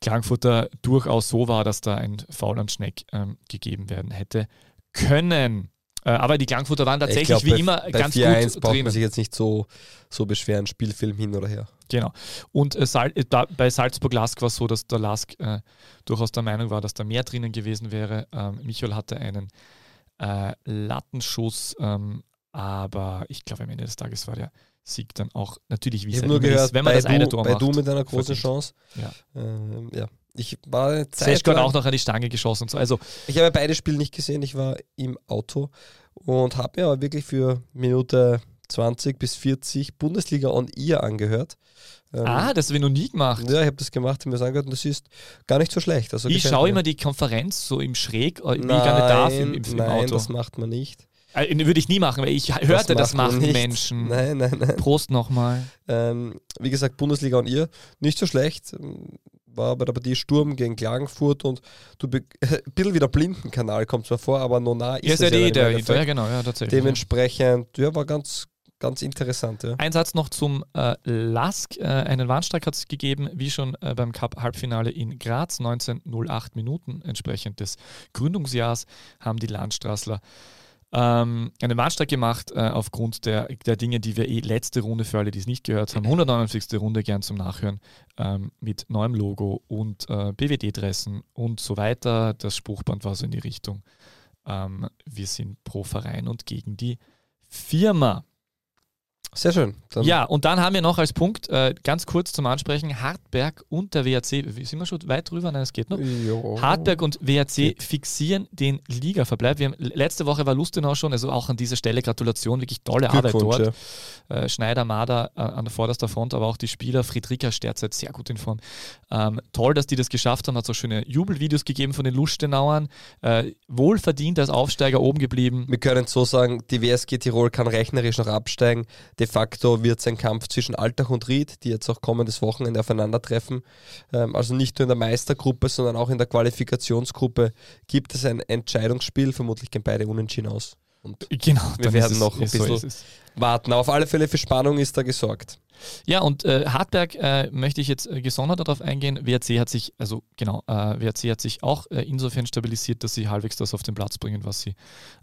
Klagenfurter durchaus so war, dass da ein Foul an Schneck ähm, gegeben werden hätte können. Äh, aber die Klagenfurter waren tatsächlich glaub, wie bei, immer bei ganz 4-1 gut braucht man sich jetzt nicht so, so beschweren, Spielfilm hin oder her. Genau. Und äh, Sal äh, da, bei Salzburg-Lask war es so, dass der Lask äh, durchaus der Meinung war, dass da mehr drinnen gewesen wäre. Ähm, Michael hatte einen äh, Lattenschuss, ähm, aber ich glaube, am Ende des Tages war der Sieg dann auch natürlich, wie es nur gehört, ist, wenn man bei, das eine du, Tor bei macht. du mit einer großen verdient. Chance. Ja. Ähm, ja. Ich war lang- auch noch an die Stange geschossen und so. Also Ich habe beide Spiele nicht gesehen, ich war im Auto und habe mir aber wirklich für Minute 20 bis 40 Bundesliga on Ear angehört. Ähm, Ah, das habe ich noch nie gemacht. Ja, ich habe das gemacht, habe mir das angehört und das ist gar nicht so schlecht. Also ich schaue immer die Konferenz so im Schräg, äh, wie ich gar nicht darf im, im, im nein, Auto. das macht man nicht. Äh, würde ich nie machen, weil ich hörte, das, macht man machen. Menschen. Nein, nein, nein. Prost nochmal. Ähm, wie gesagt, Bundesliga on Ear, nicht so schlecht. War bei der Partie Sturm gegen Klagenfurt und du ein bisschen wie der Blindenkanal kommt zwar vor, aber noch nah ist Ja, ist ja die, der, Endeffekt. ja, genau, ja, tatsächlich. Dementsprechend, ja, war ganz, ganz interessant. Ja. Ein Satz noch zum äh, Lask. Äh, einen Warnstreik hat es gegeben, wie schon äh, beim Cup-Halbfinale in Graz. 1908 Minuten entsprechend des Gründungsjahrs haben die Landstraßler ähm, einen Warnstreik gemacht äh, aufgrund der, der Dinge, die wir eh letzte Runde für alle, die es nicht gehört haben. 159. Runde gern zum Nachhören ähm, mit neuem Logo und äh, BWD-Dressen und so weiter. Das Spruchband war so in die Richtung. Ähm, wir sind pro Verein und gegen die Firma. Sehr schön. Dann Ja, und dann haben wir noch als Punkt, äh, ganz kurz zum Ansprechen, Hartberg und der WRC, wie- sind wir schon weit drüber? Nein, es geht noch. Jo. Hartberg und WRC fixieren den Ligaverbleib. Wir haben, letzte Woche war Lustenau schon, also auch an dieser Stelle Gratulation, wirklich tolle Arbeit dort. ja. Äh, Schneider, Mader äh, an der vorderster Front, aber auch die Spieler, Friedrika derzeit sehr gut in Form. Ähm, toll, dass die das geschafft haben, hat so schöne Jubelvideos gegeben von den Lustenauern. Äh, wohlverdient als Aufsteiger oben geblieben. Wir können so sagen, die WSG Tirol kann rechnerisch noch absteigen. De facto wird es ein Kampf zwischen Altach und Ried, die jetzt auch kommendes Wochenende aufeinandertreffen. Ähm, also nicht nur in der Meistergruppe, sondern auch in der Qualifikationsgruppe gibt es ein Entscheidungsspiel. Vermutlich gehen beide unentschieden aus. Und Genau. Wir werden noch ein so bisschen- es. warten. Auf alle Fälle für Spannung ist da gesorgt. Ja, und äh, Hartberg äh, möchte ich jetzt äh, gesondert darauf eingehen. WRC hat sich, also genau, äh, WRC hat sich auch äh, insofern stabilisiert, dass sie halbwegs das auf den Platz bringen, was sie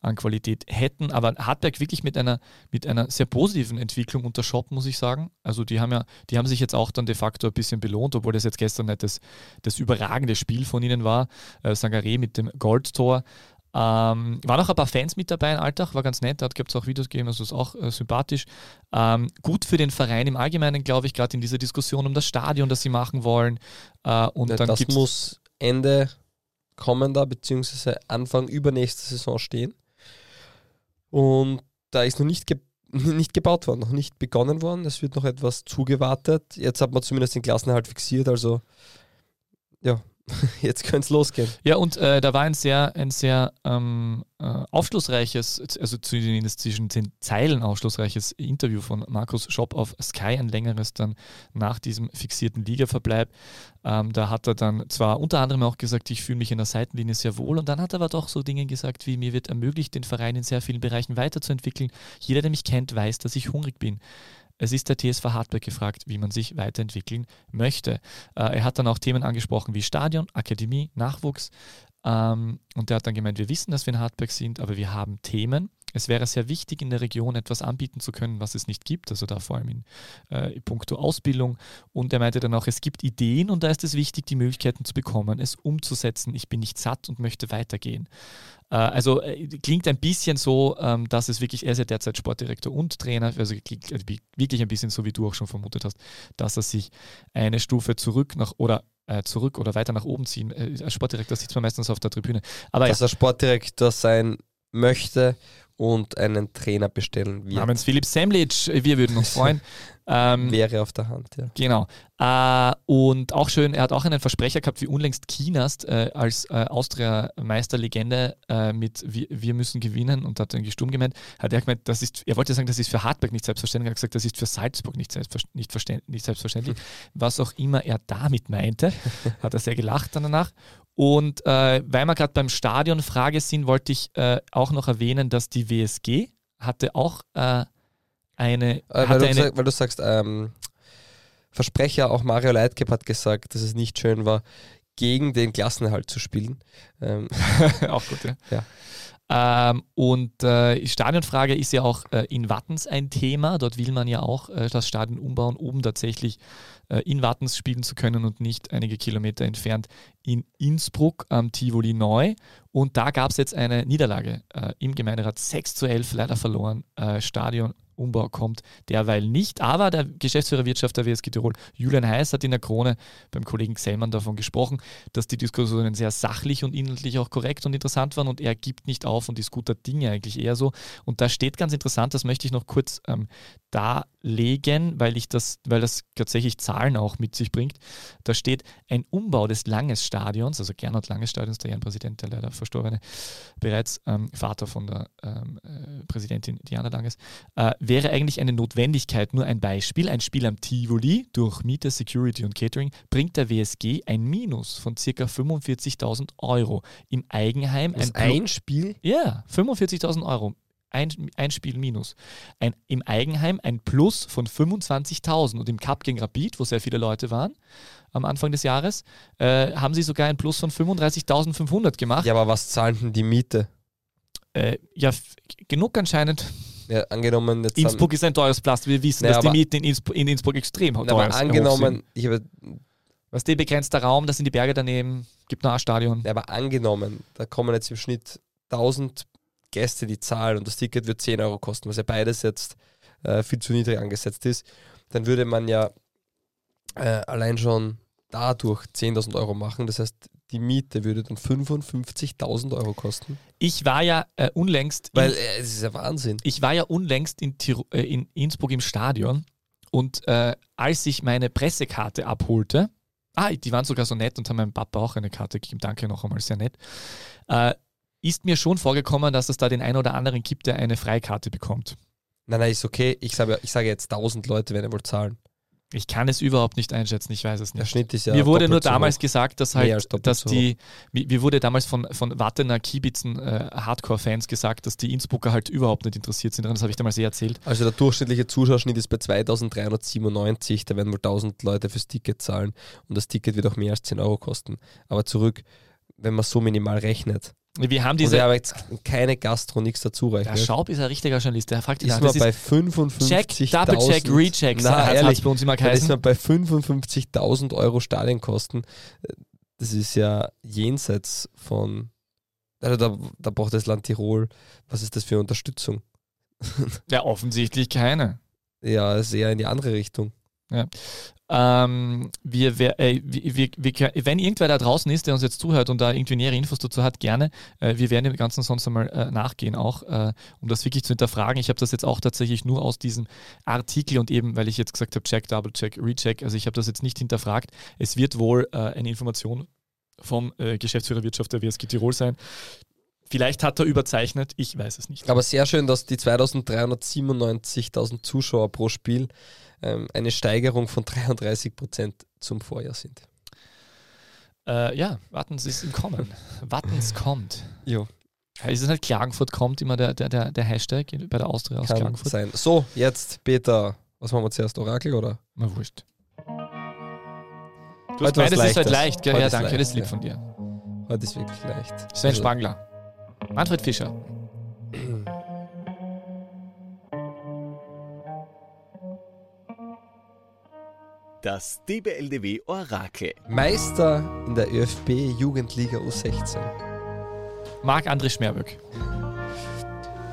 an Qualität hätten. Aber Hartberg wirklich mit einer, mit einer sehr positiven Entwicklung unter Shop, muss ich sagen. Also die haben ja, die haben sich jetzt auch dann de facto ein bisschen belohnt, obwohl das jetzt gestern nicht das, das überragende Spiel von ihnen war. Äh, Sangaré mit dem Goldtor. Ähm, waren auch ein paar Fans mit dabei in Alltag, war ganz nett, da gibt es auch Videos gegeben, also ist auch äh, sympathisch. Ähm, gut für den Verein im Allgemeinen, glaube ich, gerade in dieser Diskussion um das Stadion, das sie machen wollen. Äh, und Ja, dann das muss Ende kommender bzw. Anfang übernächste Saison stehen. Und da ist noch nicht, ge nicht gebaut worden, noch nicht begonnen worden. Es wird noch etwas zugewartet. Jetzt hat man zumindest den Klassenerhalt fixiert, also ja, jetzt könnte es losgehen. Ja, und äh, da war ein sehr, ein sehr ähm, äh, aufschlussreiches, also zumindest zwischen den Zeilen aufschlussreiches Interview von Markus Schopp auf Sky, ein längeres dann nach diesem fixierten Ligaverbleib. Ähm, da hat er dann zwar unter anderem auch gesagt, ich fühle mich in der Seitenlinie sehr wohl, und dann hat er aber doch so Dinge gesagt, wie mir wird ermöglicht, den Verein in sehr vielen Bereichen weiterzuentwickeln. Jeder, der mich kennt, weiß, dass ich hungrig bin. Es ist der TSV Hartberg gefragt, wie man sich weiterentwickeln möchte. Äh, er hat dann auch Themen angesprochen wie Stadion, Akademie, Nachwuchs. Ähm, und er hat dann gemeint, wir wissen, dass wir in Hartberg sind, aber wir haben Themen. Es wäre sehr wichtig, in der Region etwas anbieten zu können, was es nicht gibt, also da vor allem in äh, puncto Ausbildung. Und er meinte dann auch, es gibt Ideen und da ist es wichtig, die Möglichkeiten zu bekommen, es umzusetzen. Ich bin nicht satt und möchte weitergehen. Äh, also äh, klingt ein bisschen so, ähm, dass es wirklich, er ist ja derzeit Sportdirektor und Trainer, also klingt äh, wirklich ein bisschen so, wie du auch schon vermutet hast, dass er sich eine Stufe zurück nach oder äh, zurück oder weiter nach oben ziehen. Als Sportdirektor sitzt man meistens auf der Tribüne. Aber ja, Dass er Sportdirektor sein möchte und einen Trainer bestellen wird. namens Philipp Semlic, äh, wir würden uns freuen. ähm, Wäre auf der Hand, ja. Genau. Äh, und auch schön, er hat auch einen Versprecher gehabt, wie unlängst Kienast äh, als äh, Austria-Meisterlegende äh, mit wir, wir müssen gewinnen und hat irgendwie stumm gemeint, hat er gemeint, das ist, er wollte sagen, das ist für Hartberg nicht selbstverständlich, er hat gesagt, das ist für Salzburg nicht, selbstver nicht, verständ- nicht selbstverständlich. Was auch immer er damit meinte, hat er sehr gelacht dann danach. Und äh, weil wir gerade beim Stadion-Frage sind, wollte ich äh, auch noch erwähnen, dass die WSG hatte auch äh, eine, Äh, weil, hatte du, eine weil du sagst, ähm, Versprecher, auch Mario Leitgeb hat gesagt, dass es nicht schön war, gegen den Klassenerhalt zu spielen. Ähm, auch gut, ja. Ja. Ähm, und äh, Stadionfrage ist ja auch äh, in Wattens ein Thema. Dort will man ja auch äh, das Stadion umbauen, um tatsächlich äh, in Wattens spielen zu können und nicht einige Kilometer entfernt in Innsbruck am Tivoli Neu. Und da gab es jetzt eine Niederlage äh, im Gemeinderat 6 zu 11, leider verloren. Äh, Stadionumbau kommt derweil nicht. Aber der Geschäftsführer Wirtschaft der WSG Tirol, Julian Heiß, hat in der Krone beim Kollegen Xellmann davon gesprochen, dass die Diskussionen sehr sachlich und inhaltlich auch korrekt und interessant waren und er gibt nicht auf und ist guter Dinge eigentlich eher so. Und da steht ganz interessant, das möchte ich noch kurz ähm, darlegen, weil ich das, weil das tatsächlich Zahlen auch mit sich bringt. Da steht ein Umbau des Langes-Stadions, also Gernot Langes-Stadions, der Ehrenpräsident, der leider verstorbene, bereits ähm, Vater von der ähm, äh, Präsidentin Diana Langes, äh, wäre eigentlich eine Notwendigkeit. Nur ein Beispiel, ein Spiel am Tivoli durch Miete, Security und Catering bringt der WSG ein Minus von ca. 45.000 Euro. Im Eigenheim ein, ein Spiel? ja, 45.000 Euro. Ein, ein Spiel minus. Ein, Im Eigenheim ein Plus von 25.000 und im Cup gegen Rapid, wo sehr viele Leute waren am Anfang des Jahres, äh, haben sie sogar ein Plus von 35.500 gemacht. Ja, aber was zahlen denn die Miete? Äh, ja genug anscheinend. Ja, angenommen, jetzt Innsbruck ist ein teures Platz. Wir wissen, Naja, dass die aber- Mieten in Innsbruck, in Innsbruck extrem haben, teuer aber sind. angenommen, ich habe, Was der begrenzter Raum, das sind die Berge daneben, gibt noch ein Stadion. ja, aber angenommen, da kommen jetzt im Schnitt 1000 Gäste, die zahlen und das Ticket wird 10 Euro kosten, was ja beides jetzt äh, viel zu niedrig angesetzt ist, dann würde man ja äh, allein schon dadurch 10.000 Euro machen. Das heißt, die Miete würde dann 55.000 Euro kosten. Ich war ja äh, unlängst in- Weil äh, es ist ja Wahnsinn. Ich war ja unlängst in, Tiro äh, in Innsbruck im Stadion und äh, als ich meine Pressekarte abholte, ah, die waren sogar so nett und haben meinem Papa auch eine Karte gegeben, danke noch einmal, sehr nett, äh, ist mir schon vorgekommen, dass es da den einen oder anderen gibt, der eine Freikarte bekommt. Nein, nein, ist okay. Ich sage, ich sage jetzt 1000 Leute werden wohl zahlen. Ich kann es überhaupt nicht einschätzen, ich weiß es Der nicht. Schnitt ist ja. mir wurde nur damals hoch. gesagt, dass halt, als dass die, mir wurde damals von, von Wattener Kiebitzen äh, Hardcore-Fans gesagt, dass die Innsbrucker halt überhaupt nicht interessiert sind. daran. Das habe ich damals eh erzählt. Also der durchschnittliche Zuschauerschnitt ist bei 2397, da werden wohl 1000 Leute fürs Ticket zahlen und das Ticket wird auch mehr als 10 Euro kosten. Aber zurück, wenn man so minimal rechnet Wir haben und diese. wir aber jetzt keine Gastro, nichts dazu Der rechnet, Schaub ist ein richtiger Journalist, der fragt ist nach. bei ist 55.000 Check, Double Check, Recheck, Na, ehrlich, bei uns immer dann ist geheißen. man bei 55.000 Euro Stadionkosten. Das ist ja jenseits von, also da, da braucht das Land Tirol, was ist das für Unterstützung? Ja, offensichtlich keine. Ja, sehr in die andere Richtung. Ähm, wir, wir, äh, wir, wenn irgendwer da draußen ist, der uns jetzt zuhört und da irgendwie nähere Infos dazu hat, gerne. Äh, wir werden dem Ganzen sonst einmal äh, nachgehen, auch äh, um das wirklich zu hinterfragen. Ich habe das jetzt auch tatsächlich nur aus diesem Artikel und eben, weil ich jetzt gesagt habe, check, double check, recheck, also ich habe das jetzt nicht hinterfragt. Es wird wohl äh, eine Information vom äh, Geschäftsführer Wirtschaft der WSG Tirol sein. Vielleicht hat er überzeichnet, ich weiß es nicht. Aber sehr schön, dass die 2397.000 Zuschauer pro Spiel ähm, eine Steigerung von 33 Prozent zum Vorjahr sind. Äh, ja, warten Sie es im Kommen. Warten's kommt. Jo, Ja, Ist es halt Klagenfurt kommt immer der, der, der, der Hashtag bei der Austria aus kann Klagenfurt? sein. So, jetzt Peter, was machen wir zuerst? Orakel oder? Na wurscht. Du Heute hast beides ist halt Leichtes. leicht, gell? Heute Ja, ist danke, leicht, das ist lieb ja. von dir. Heute ist wirklich leicht. Sven Also, Spangler. Manfred Fischer. Das DBLDW Orakel. Meister in der ÖFB Jugendliga U16. Marc-André Schmerböck.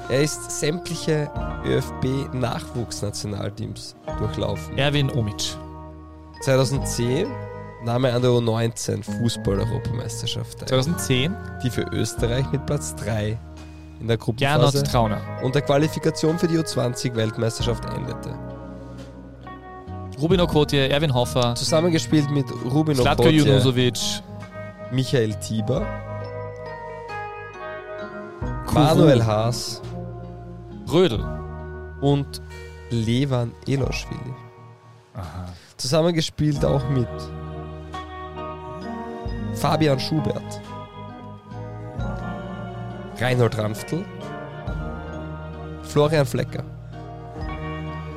Er ist sämtliche ÖFB Nachwuchsnationalteams durchlaufen. Erwin Omic. 2010 nahm er an der U19 Fußball-Europameisterschaft teil, 2010 die für Österreich mit Platz 3 in der Gernot Gruppenphase Trauner. und der Qualifikation für die U20-Weltmeisterschaft endete. Rubin Okotje, Erwin Hoffer, Zusammengespielt mit Rubin Slatko Okotje, Junusovic, Michael Tieber, Kuru, Manuel Haas Rödel. und Levan Eloschwili. Aha. Zusammengespielt auch mit Fabian Schubert, Reinhold Ramftl, Florian Flecker.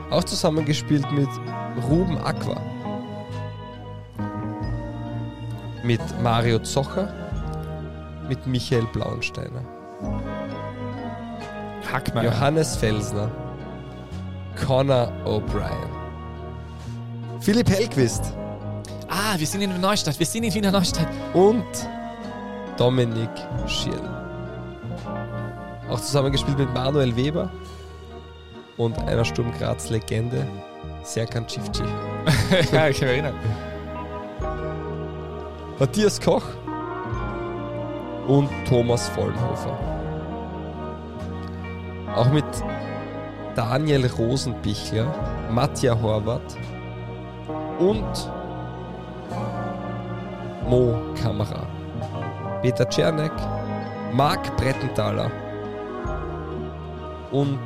Auch zusammengespielt mit Ruben Aqua, mit Mario Zocher, mit Michael Blauensteiner, Hackmeier. Johannes Felsner, Connor O'Brien, Philipp Hellquist Ah, wir sind in Neustadt. Wir sind in Wiener Neustadt. und Dominik Schirl. Auch zusammengespielt mit Manuel Weber und einer Sturm Graz Legende, Serkan Cifci. ja, ich erinnere. Matthias Koch und Thomas Vollenhofer. Auch mit Daniel Rosenbichler, Matja Horvath und Mo Kamera. Peter Czernek, Marc Brettenthaler und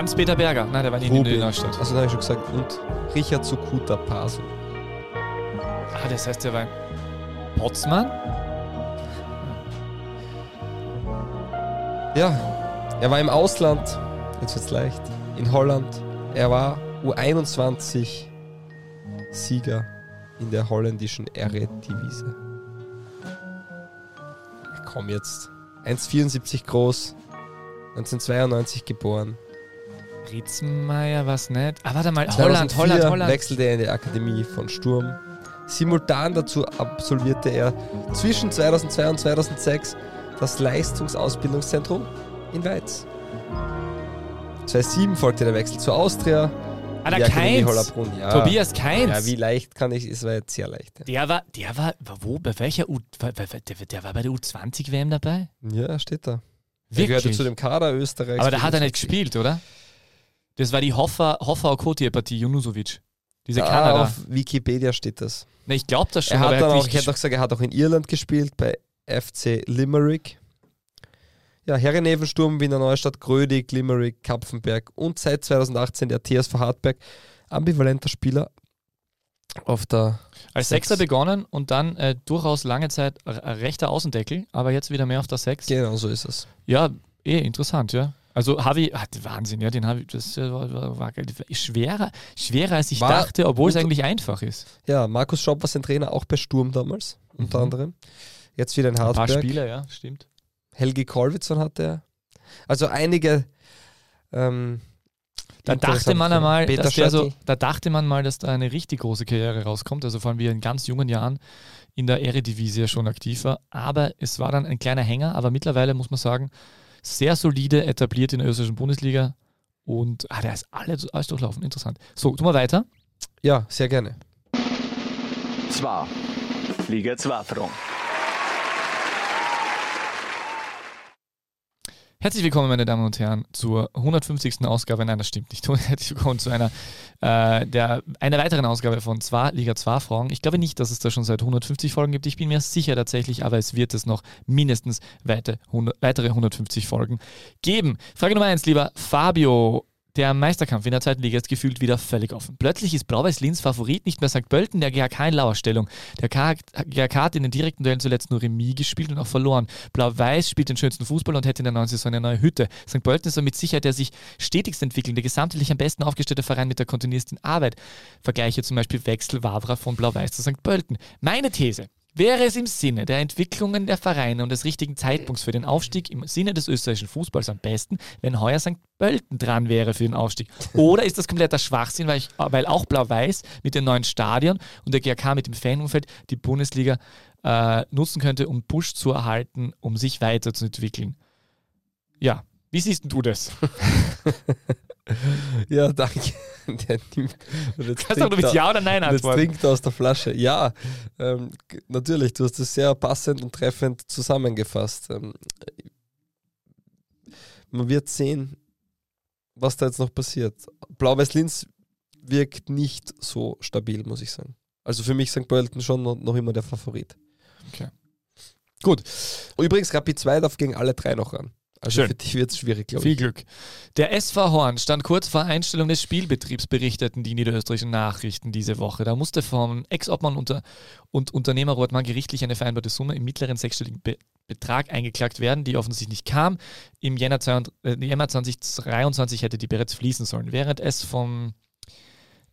Hans-Peter Berger. Nein, der war nicht in Rubin. der Neustadt. Also, habe ich schon gesagt. Und Richard Sukuta Pasu. Ah, das heißt, der war in Potsmann? Ja, er war im Ausland, jetzt wird's leicht, in Holland. Er war U21 Sieger in der holländischen Eredivisie. Komm jetzt. 1,74 groß, 1992 geboren. Ritzmeier was nicht. Ah, warte mal. Holland, 2004 Holland, Holland. wechselte er in die Akademie von Sturm. Simultan dazu absolvierte er zwischen 2002 und 2006 das Leistungsausbildungszentrum in Weiz. 2007 folgte der Wechsel zur Austria. Ah, der Keins. Ja. Tobias Keins. Ja, wie leicht kann ich, es war jetzt sehr leicht. Ja, Der war, der war, wo, bei welcher U, der, der war bei der U20-WM dabei? ja steht da. Er gehörte Wirklich? zu dem Kader Österreichs. Aber da hat er nicht 25. gespielt, oder? Das war die Hoffa, Hoffa Okotie-Partie, Junusovic. Diese Ah, Kanada. auf Wikipedia steht das. Ne, ich glaube das schon, Er hat dann auch, ich hätte auch gesagt, er hat auch in Irland gespielt, bei FC Limerick. Ja, Herrenevensturm, Wiener Neustadt, Grödig, Limerick, Kapfenberg und seit 2018 der TSV Hartberg. Ambivalenter Spieler, auf der Als Sechs. Sechser begonnen und dann äh, durchaus lange Zeit rechter Außendeckel, aber jetzt wieder mehr auf der Sechs. Genau, so ist es. Ja, eh interessant, ja. Also Harvey, ah, Wahnsinn, ja, den Harvey, das äh, war, war, war schwerer, schwerer als ich War dachte, obwohl es eigentlich einfach ist. Ja, Markus Schopp war sein Trainer auch bei Sturm damals, unter Mhm. anderem. Jetzt wieder in Ein paar Hartberg. Spieler, ja, stimmt. Helgi Kolwitzson hatte er. Also einige. Ähm, Da dachte man einmal, Peter dass der so, da dachte man mal, dass da eine richtig große Karriere rauskommt. Also vor allem wie er in ganz jungen Jahren in der Eredivisie schon aktiv war. Aber es war dann ein kleiner Hänger. Aber mittlerweile muss man sagen, sehr solide etabliert in der österreichischen Bundesliga. Und ah, der ist alles, alles durchlaufen. Interessant. So, tun wir weiter. Ja, sehr gerne. Zwei. Liga 2 Franc. Herzlich willkommen, meine Damen und Herren, zur 150. Ausgabe. Nein, das stimmt nicht. Herzlich willkommen zu einer, äh, der, einer weiteren Ausgabe von zwei Liga 2 Fragen. Ich glaube nicht, dass es da schon seit 150 Folgen gibt. Ich bin mir sicher tatsächlich, aber es wird es noch mindestens weite, 100, weitere 150 Folgen geben. Frage Nummer 1, lieber Fabio. Der Meisterkampf in der zweiten Liga ist gefühlt wieder völlig offen. Plötzlich ist Blau-Weiß-Linz Favorit nicht mehr St. Pölten, der GHK in Lauerstellung. Der GHK hat in den direkten Duellen zuletzt nur Remis gespielt und auch verloren. Blau-Weiß spielt den schönsten Fußball und hätte in der neuen Saison eine neue Hütte. St. Pölten ist mit Sicherheit der sich stetigst entwickelnde, gesamtheitlich am besten aufgestellte Verein mit der kontinuiersten Arbeit. Vergleiche zum Beispiel Wechsel Wavra von Blau-Weiß zu St. Pölten. Meine These. Wäre es im Sinne der Entwicklungen der Vereine und des richtigen Zeitpunkts für den Aufstieg im Sinne des österreichischen Fußballs am besten, wenn heuer St. Pölten dran wäre für den Aufstieg? Oder ist das kompletter Schwachsinn, weil, ich, weil auch Blau-Weiß mit dem neuen Stadion und der GRK mit dem Fanumfeld die Bundesliga äh, nutzen könnte, um Push zu erhalten, um sich weiterzuentwickeln? Ja, wie siehst du das? Ja, danke. Der nimmt, Kannst du trinkt mit Ja oder Nein und Jetzt antworten? trinkt aus der Flasche. Ja, ähm, natürlich, du hast es sehr passend und treffend zusammengefasst. Ähm, man wird sehen, was da jetzt noch passiert. Blau-Weiß-Linz wirkt nicht so stabil, muss ich sagen. Also für mich St. Pölten schon noch, immer der Favorit. Gut, Übrigens, Rapid 2 darf gegen alle drei noch ran. Also Schön. für dich wird es schwierig, glaube Viel ich. Glück. Der SV Horn stand kurz vor Einstellung des Spielbetriebs, berichteten die niederösterreichischen Nachrichten diese Woche. Da musste vom Ex-Obmann unter und Unternehmer Rothmann gerichtlich eine vereinbarte Summe im mittleren sechsstelligen Be Betrag eingeklagt werden, die offensichtlich nicht kam. Im Jänner, 22 äh, Jänner 2023 hätte die bereits fließen sollen. Während es vom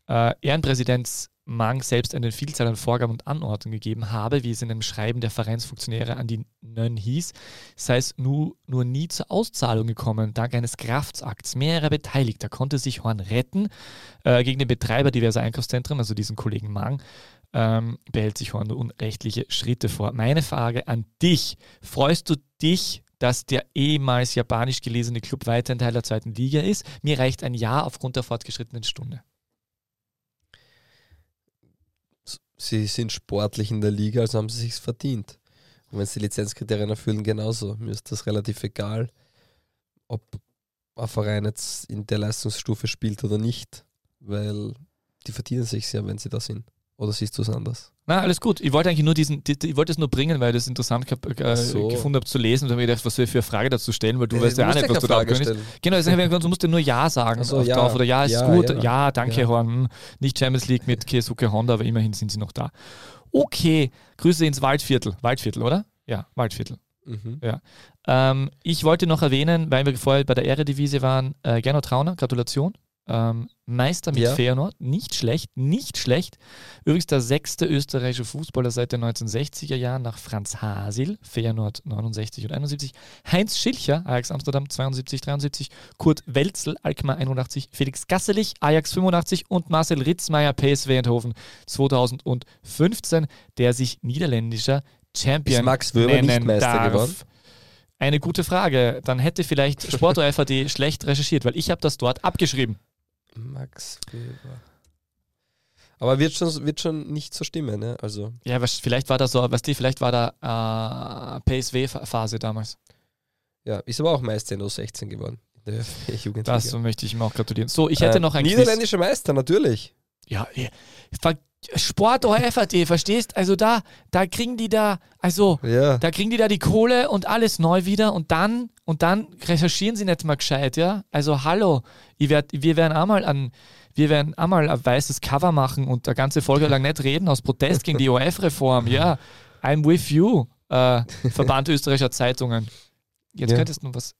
äh, Ehrenpräsident Mang selbst eine Vielzahl an Vorgaben und Anordnungen gegeben habe, wie es in einem Schreiben der Vereinsfunktionäre an die Nön hieß, sei es nur, nur nie zur Auszahlung gekommen. Dank eines Kraftsakts mehrerer Beteiligter konnte sich Horn retten. Äh, gegen den Betreiber diverser Einkaufszentren, also diesen Kollegen Mang, ähm, behält sich Horn nur unrechtliche Schritte vor. Meine Frage an dich: Freust du dich, dass der ehemals japanisch gelesene Club weiterhin Teil der zweiten Liga ist? Mir reicht ein Ja aufgrund der fortgeschrittenen Stunde. Sie sind sportlich in der Liga, also haben sie sich verdient. Und wenn sie die Lizenzkriterien erfüllen, genauso. Mir ist das relativ egal, ob ein Verein jetzt in der Leistungsstufe spielt oder nicht, weil die verdienen sich ja, wenn sie da sind. Oder siehst du es anders? Na, alles gut. Ich wollte eigentlich nur diesen, die- die- ich wollte es nur bringen, weil ich das interessant äh, so. gefunden habe zu lesen und habe mir gedacht, was ich für eine Frage dazu stellen, weil du Äh, weißt ja auch nicht, was du da stellen. Genau, also, du musst dir nur Ja sagen Ach so, auf ja. drauf oder Ja, ist Ja, gut. Ja, ja. danke, Ja. Horn. Nicht Champions League mit Keisuke Honda, aber immerhin sind sie noch da. Okay, Grüße ins Waldviertel. Waldviertel, oder? Ja, Waldviertel. Mhm. Ähm, ich wollte noch erwähnen, weil wir vorher bei der Eredivisie waren, äh, Gernot Trauner, Gratulation. Ähm, Meister mit Ja. Feyenoord, nicht schlecht, nicht schlecht. Übrigens der sechste österreichische Fußballer seit den 1960er Jahren nach Franz Hasil, Feyenoord 69 und 71, Heinz Schilcher, Ajax Amsterdam 72, 73, Kurt Welzel, Alkmaar 81, Felix Gasselich, Ajax 85 und Marcel Ritzmeier, PSW Eindhoven 2015, der sich niederländischer Champion Ist Max Wöber nicht Meister darf. geworden? Eine gute Frage. Dann hätte vielleicht Sporto-FAD schlecht recherchiert, weil ich habe das dort abgeschrieben. Max Weber. Aber wird schon, wird schon nicht so stimmen, ne? Also, Ja, vielleicht war da so, was die, vielleicht war da äh, PSW-Phase damals. ja, ist aber auch Meister in U16 geworden. Der Jugendliga. Das möchte ich ihm auch gratulieren. So, ich hätte Äh, noch ein. Niederländischer Meister, natürlich. Ja, Sport FAD, verstehst? Also da, da kriegen die da, also Ja. da kriegen die da die Kohle und alles neu wieder und dann, und dann recherchieren sie nicht mal gescheit, ja? Also hallo, ich werd, wir werden auch mal an, wir werden einmal ein weißes Cover machen und eine ganze Folge lang nicht reden aus Protest gegen die OF-Reform. Ja, I'm with you, äh, Verband österreichischer Zeitungen. Jetzt Ja. könntest du noch was.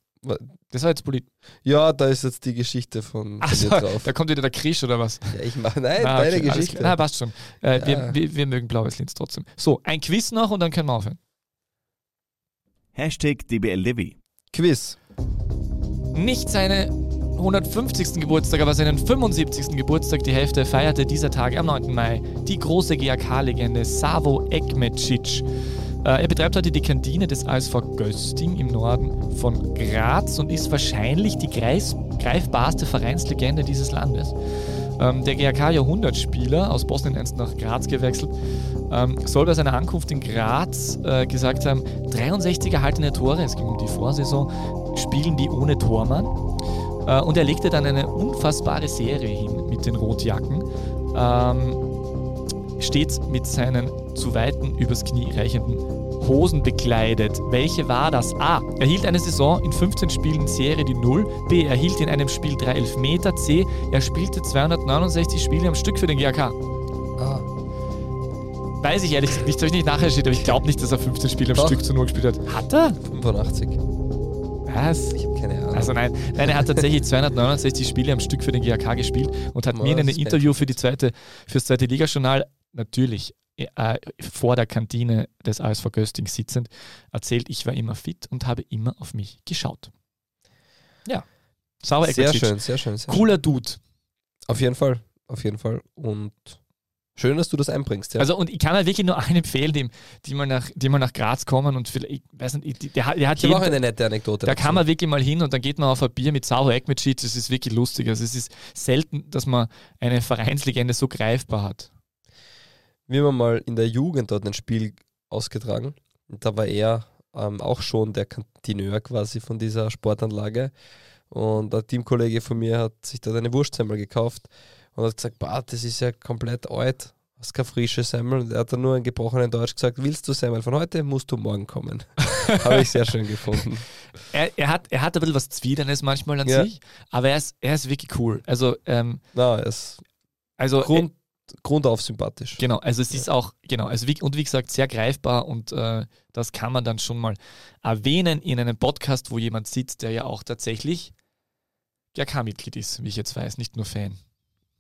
Das war jetzt Polit. Ja, da ist jetzt die Geschichte von, von Ach dir so, drauf. da kommt wieder der Krisch oder was? Ja, ich mache, nein, Ah, deine okay, Geschichte. Ah, passt schon. Äh, Ja. wir, wir, wir mögen blaues Linz trotzdem. So, ein Quiz noch und dann können wir aufhören. Hashtag DBLDW. Quiz. Nicht seine 150. Geburtstag, aber seinen 75. Geburtstag, die Hälfte, feierte dieser Tag am 9. Mai die große GAK-Legende Savo Ekmecic. Äh, er betreibt heute die Kantine des ASV Gösting im Norden von Graz und ist wahrscheinlich die greis greifbarste Vereinslegende dieses Landes. Ähm, der GAK-Jahrhundertspieler aus Bosnien einst nach Graz gewechselt, ähm, soll bei seiner Ankunft in Graz äh, gesagt haben, 63 erhaltene Tore, es ging um die Vorsaison, spielen die ohne Tormann. Äh, und er legte dann eine unfassbare Serie hin mit den Rotjacken. Ähm, stets mit seinen zu weiten übers Knie reichenden Hosen bekleidet. Welche war das? A. Er hielt eine Saison in 15 Spielen Serie die Null. B. Er hielt in einem Spiel drei Elfmeter. C. Er spielte 269 Spiele am Stück für den GAK. Ah, Weiß ich ehrlich nicht, habe ich nicht nachrecherchiert, aber ich glaube nicht, dass er 15 Spiele am Doch. Stück zu Null gespielt hat. Hat er? 85. Was? Ich habe keine Ahnung. Also nein, nein, er hat tatsächlich 269 Spiele am Stück für den GAK gespielt und hat Oh, mir in einem Interview für die zweite, fürs zweite Ligajournal natürlich äh, vor der Kantine des ASV Gösting sitzend erzählt, ich war immer fit und habe immer auf mich geschaut. Ja. Sauer sehr schön, sehr schön. Sehr schön. Cooler Dude. Auf jeden Fall, auf jeden Fall. Und schön, dass du das einbringst. Ja. Also und ich kann halt wirklich nur allen empfehlen, die, die, mal nach, die mal nach Graz kommen und vielleicht, ich weiß nicht, die- der, hat- der hat ich habe auch eine nette Anekdote. Da dazu. kann man wirklich mal hin und dann geht man auf ein Bier mit Sauer Ekmecic. Das ist wirklich lustig. Also es ist selten, dass man eine Vereinslegende so greifbar hat. Wir haben mal in der Jugend dort ein Spiel ausgetragen. Und da war er ähm, auch schon der Kantineur quasi von dieser Sportanlage. Und ein Teamkollege von mir hat sich dort eine Wurstsemmel gekauft und hat gesagt, bah, das ist ja komplett alt. Hast keine frische Semmel. Und er hat dann nur in gebrochenen Deutsch gesagt, willst du Semmel von heute, musst du morgen kommen. Habe ich sehr schön gefunden. Er, er, hat, er hat ein bisschen was Zwidernes manchmal an Ja. sich, aber er ist, er ist wirklich cool. Also, ähm, Na, er ist also Grund, grundauf sympathisch. Genau, also es ist auch, genau, also wie, und wie gesagt, sehr greifbar und äh, das kann man dann schon mal erwähnen in einem Podcast, wo jemand sitzt, der ja auch tatsächlich GRK-Mitglied ist, wie ich jetzt weiß, nicht nur Fan.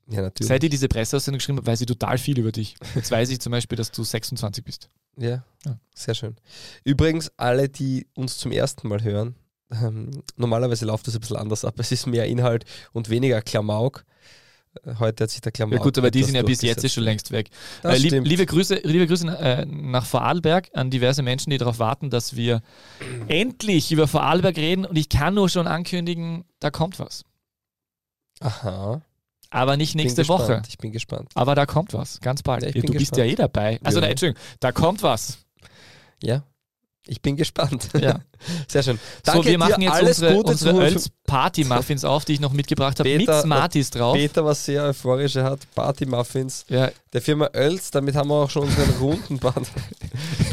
Ja, natürlich. Seit ich diese Presseaussendung geschrieben habe, weiß ich total viel über dich. Jetzt weiß ich zum Beispiel, dass du 26 bist. Ja, Ja. sehr schön. Übrigens, alle, die uns zum ersten Mal hören, ähm, normalerweise läuft das ein bisschen anders ab. Es ist mehr Inhalt und weniger Klamauk. Heute hat sich der Klamauk. Ja gut, aber die sind ja bis jetzt eh schon längst weg. Äh, lieb, liebe Grüße, liebe Grüße äh, nach Vorarlberg an diverse Menschen, die darauf warten, dass wir endlich über Vorarlberg reden und ich kann nur schon ankündigen, da kommt was. Aha. Aber nicht nächste gespannt. Woche. Ich bin gespannt. Aber da kommt was, ganz bald. Ja, ich du bist gespannt. ja eh dabei. Also Ja. nein, Entschuldigung, da kommt was. Ja, ich bin gespannt. Ja. Sehr schön. Danke so, wir machen jetzt alles unsere, Gute unsere zu Öls Party Muffins auf, die ich noch mitgebracht habe, mit Smarties drauf. Peter, was sehr euphorische hat. Party Muffins. Ja. Der Firma Oels, damit haben wir auch schon unseren runden Band.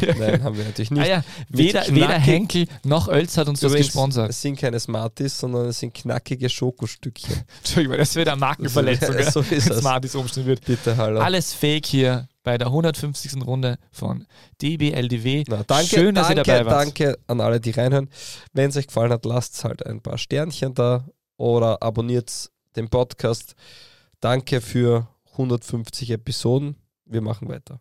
Nein, haben wir natürlich nicht. Ah ja, weder, weder Henkel noch Öls hat uns das Übrigens, gesponsert. Es sind keine Smarties, sondern es sind knackige Schokostückchen. Entschuldigung, das wird eine Markenverletzung, So- so ist wenn es. Smarties umstehen wird. Bitte, hallo. Alles fake hier bei der 150. Runde von DBLDW. Na, danke, Schön, dass danke, ihr dabei wart. danke an alle, die reinhören. Wenn es euch gefallen hat, lasst halt ein paar Sternchen da oder abonniert den Podcast. Danke für 150 Episoden. Wir machen weiter.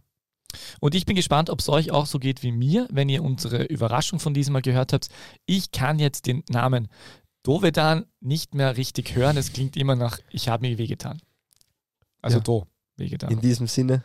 Und ich bin gespannt, ob es euch auch so geht wie mir, wenn ihr unsere Überraschung von diesem Mal gehört habt. Ich kann jetzt den Namen Dovedan nicht mehr richtig hören. Es klingt immer nach, ich habe mir wehgetan. Also Ja. Do, wehgetan. In diesem Sinne,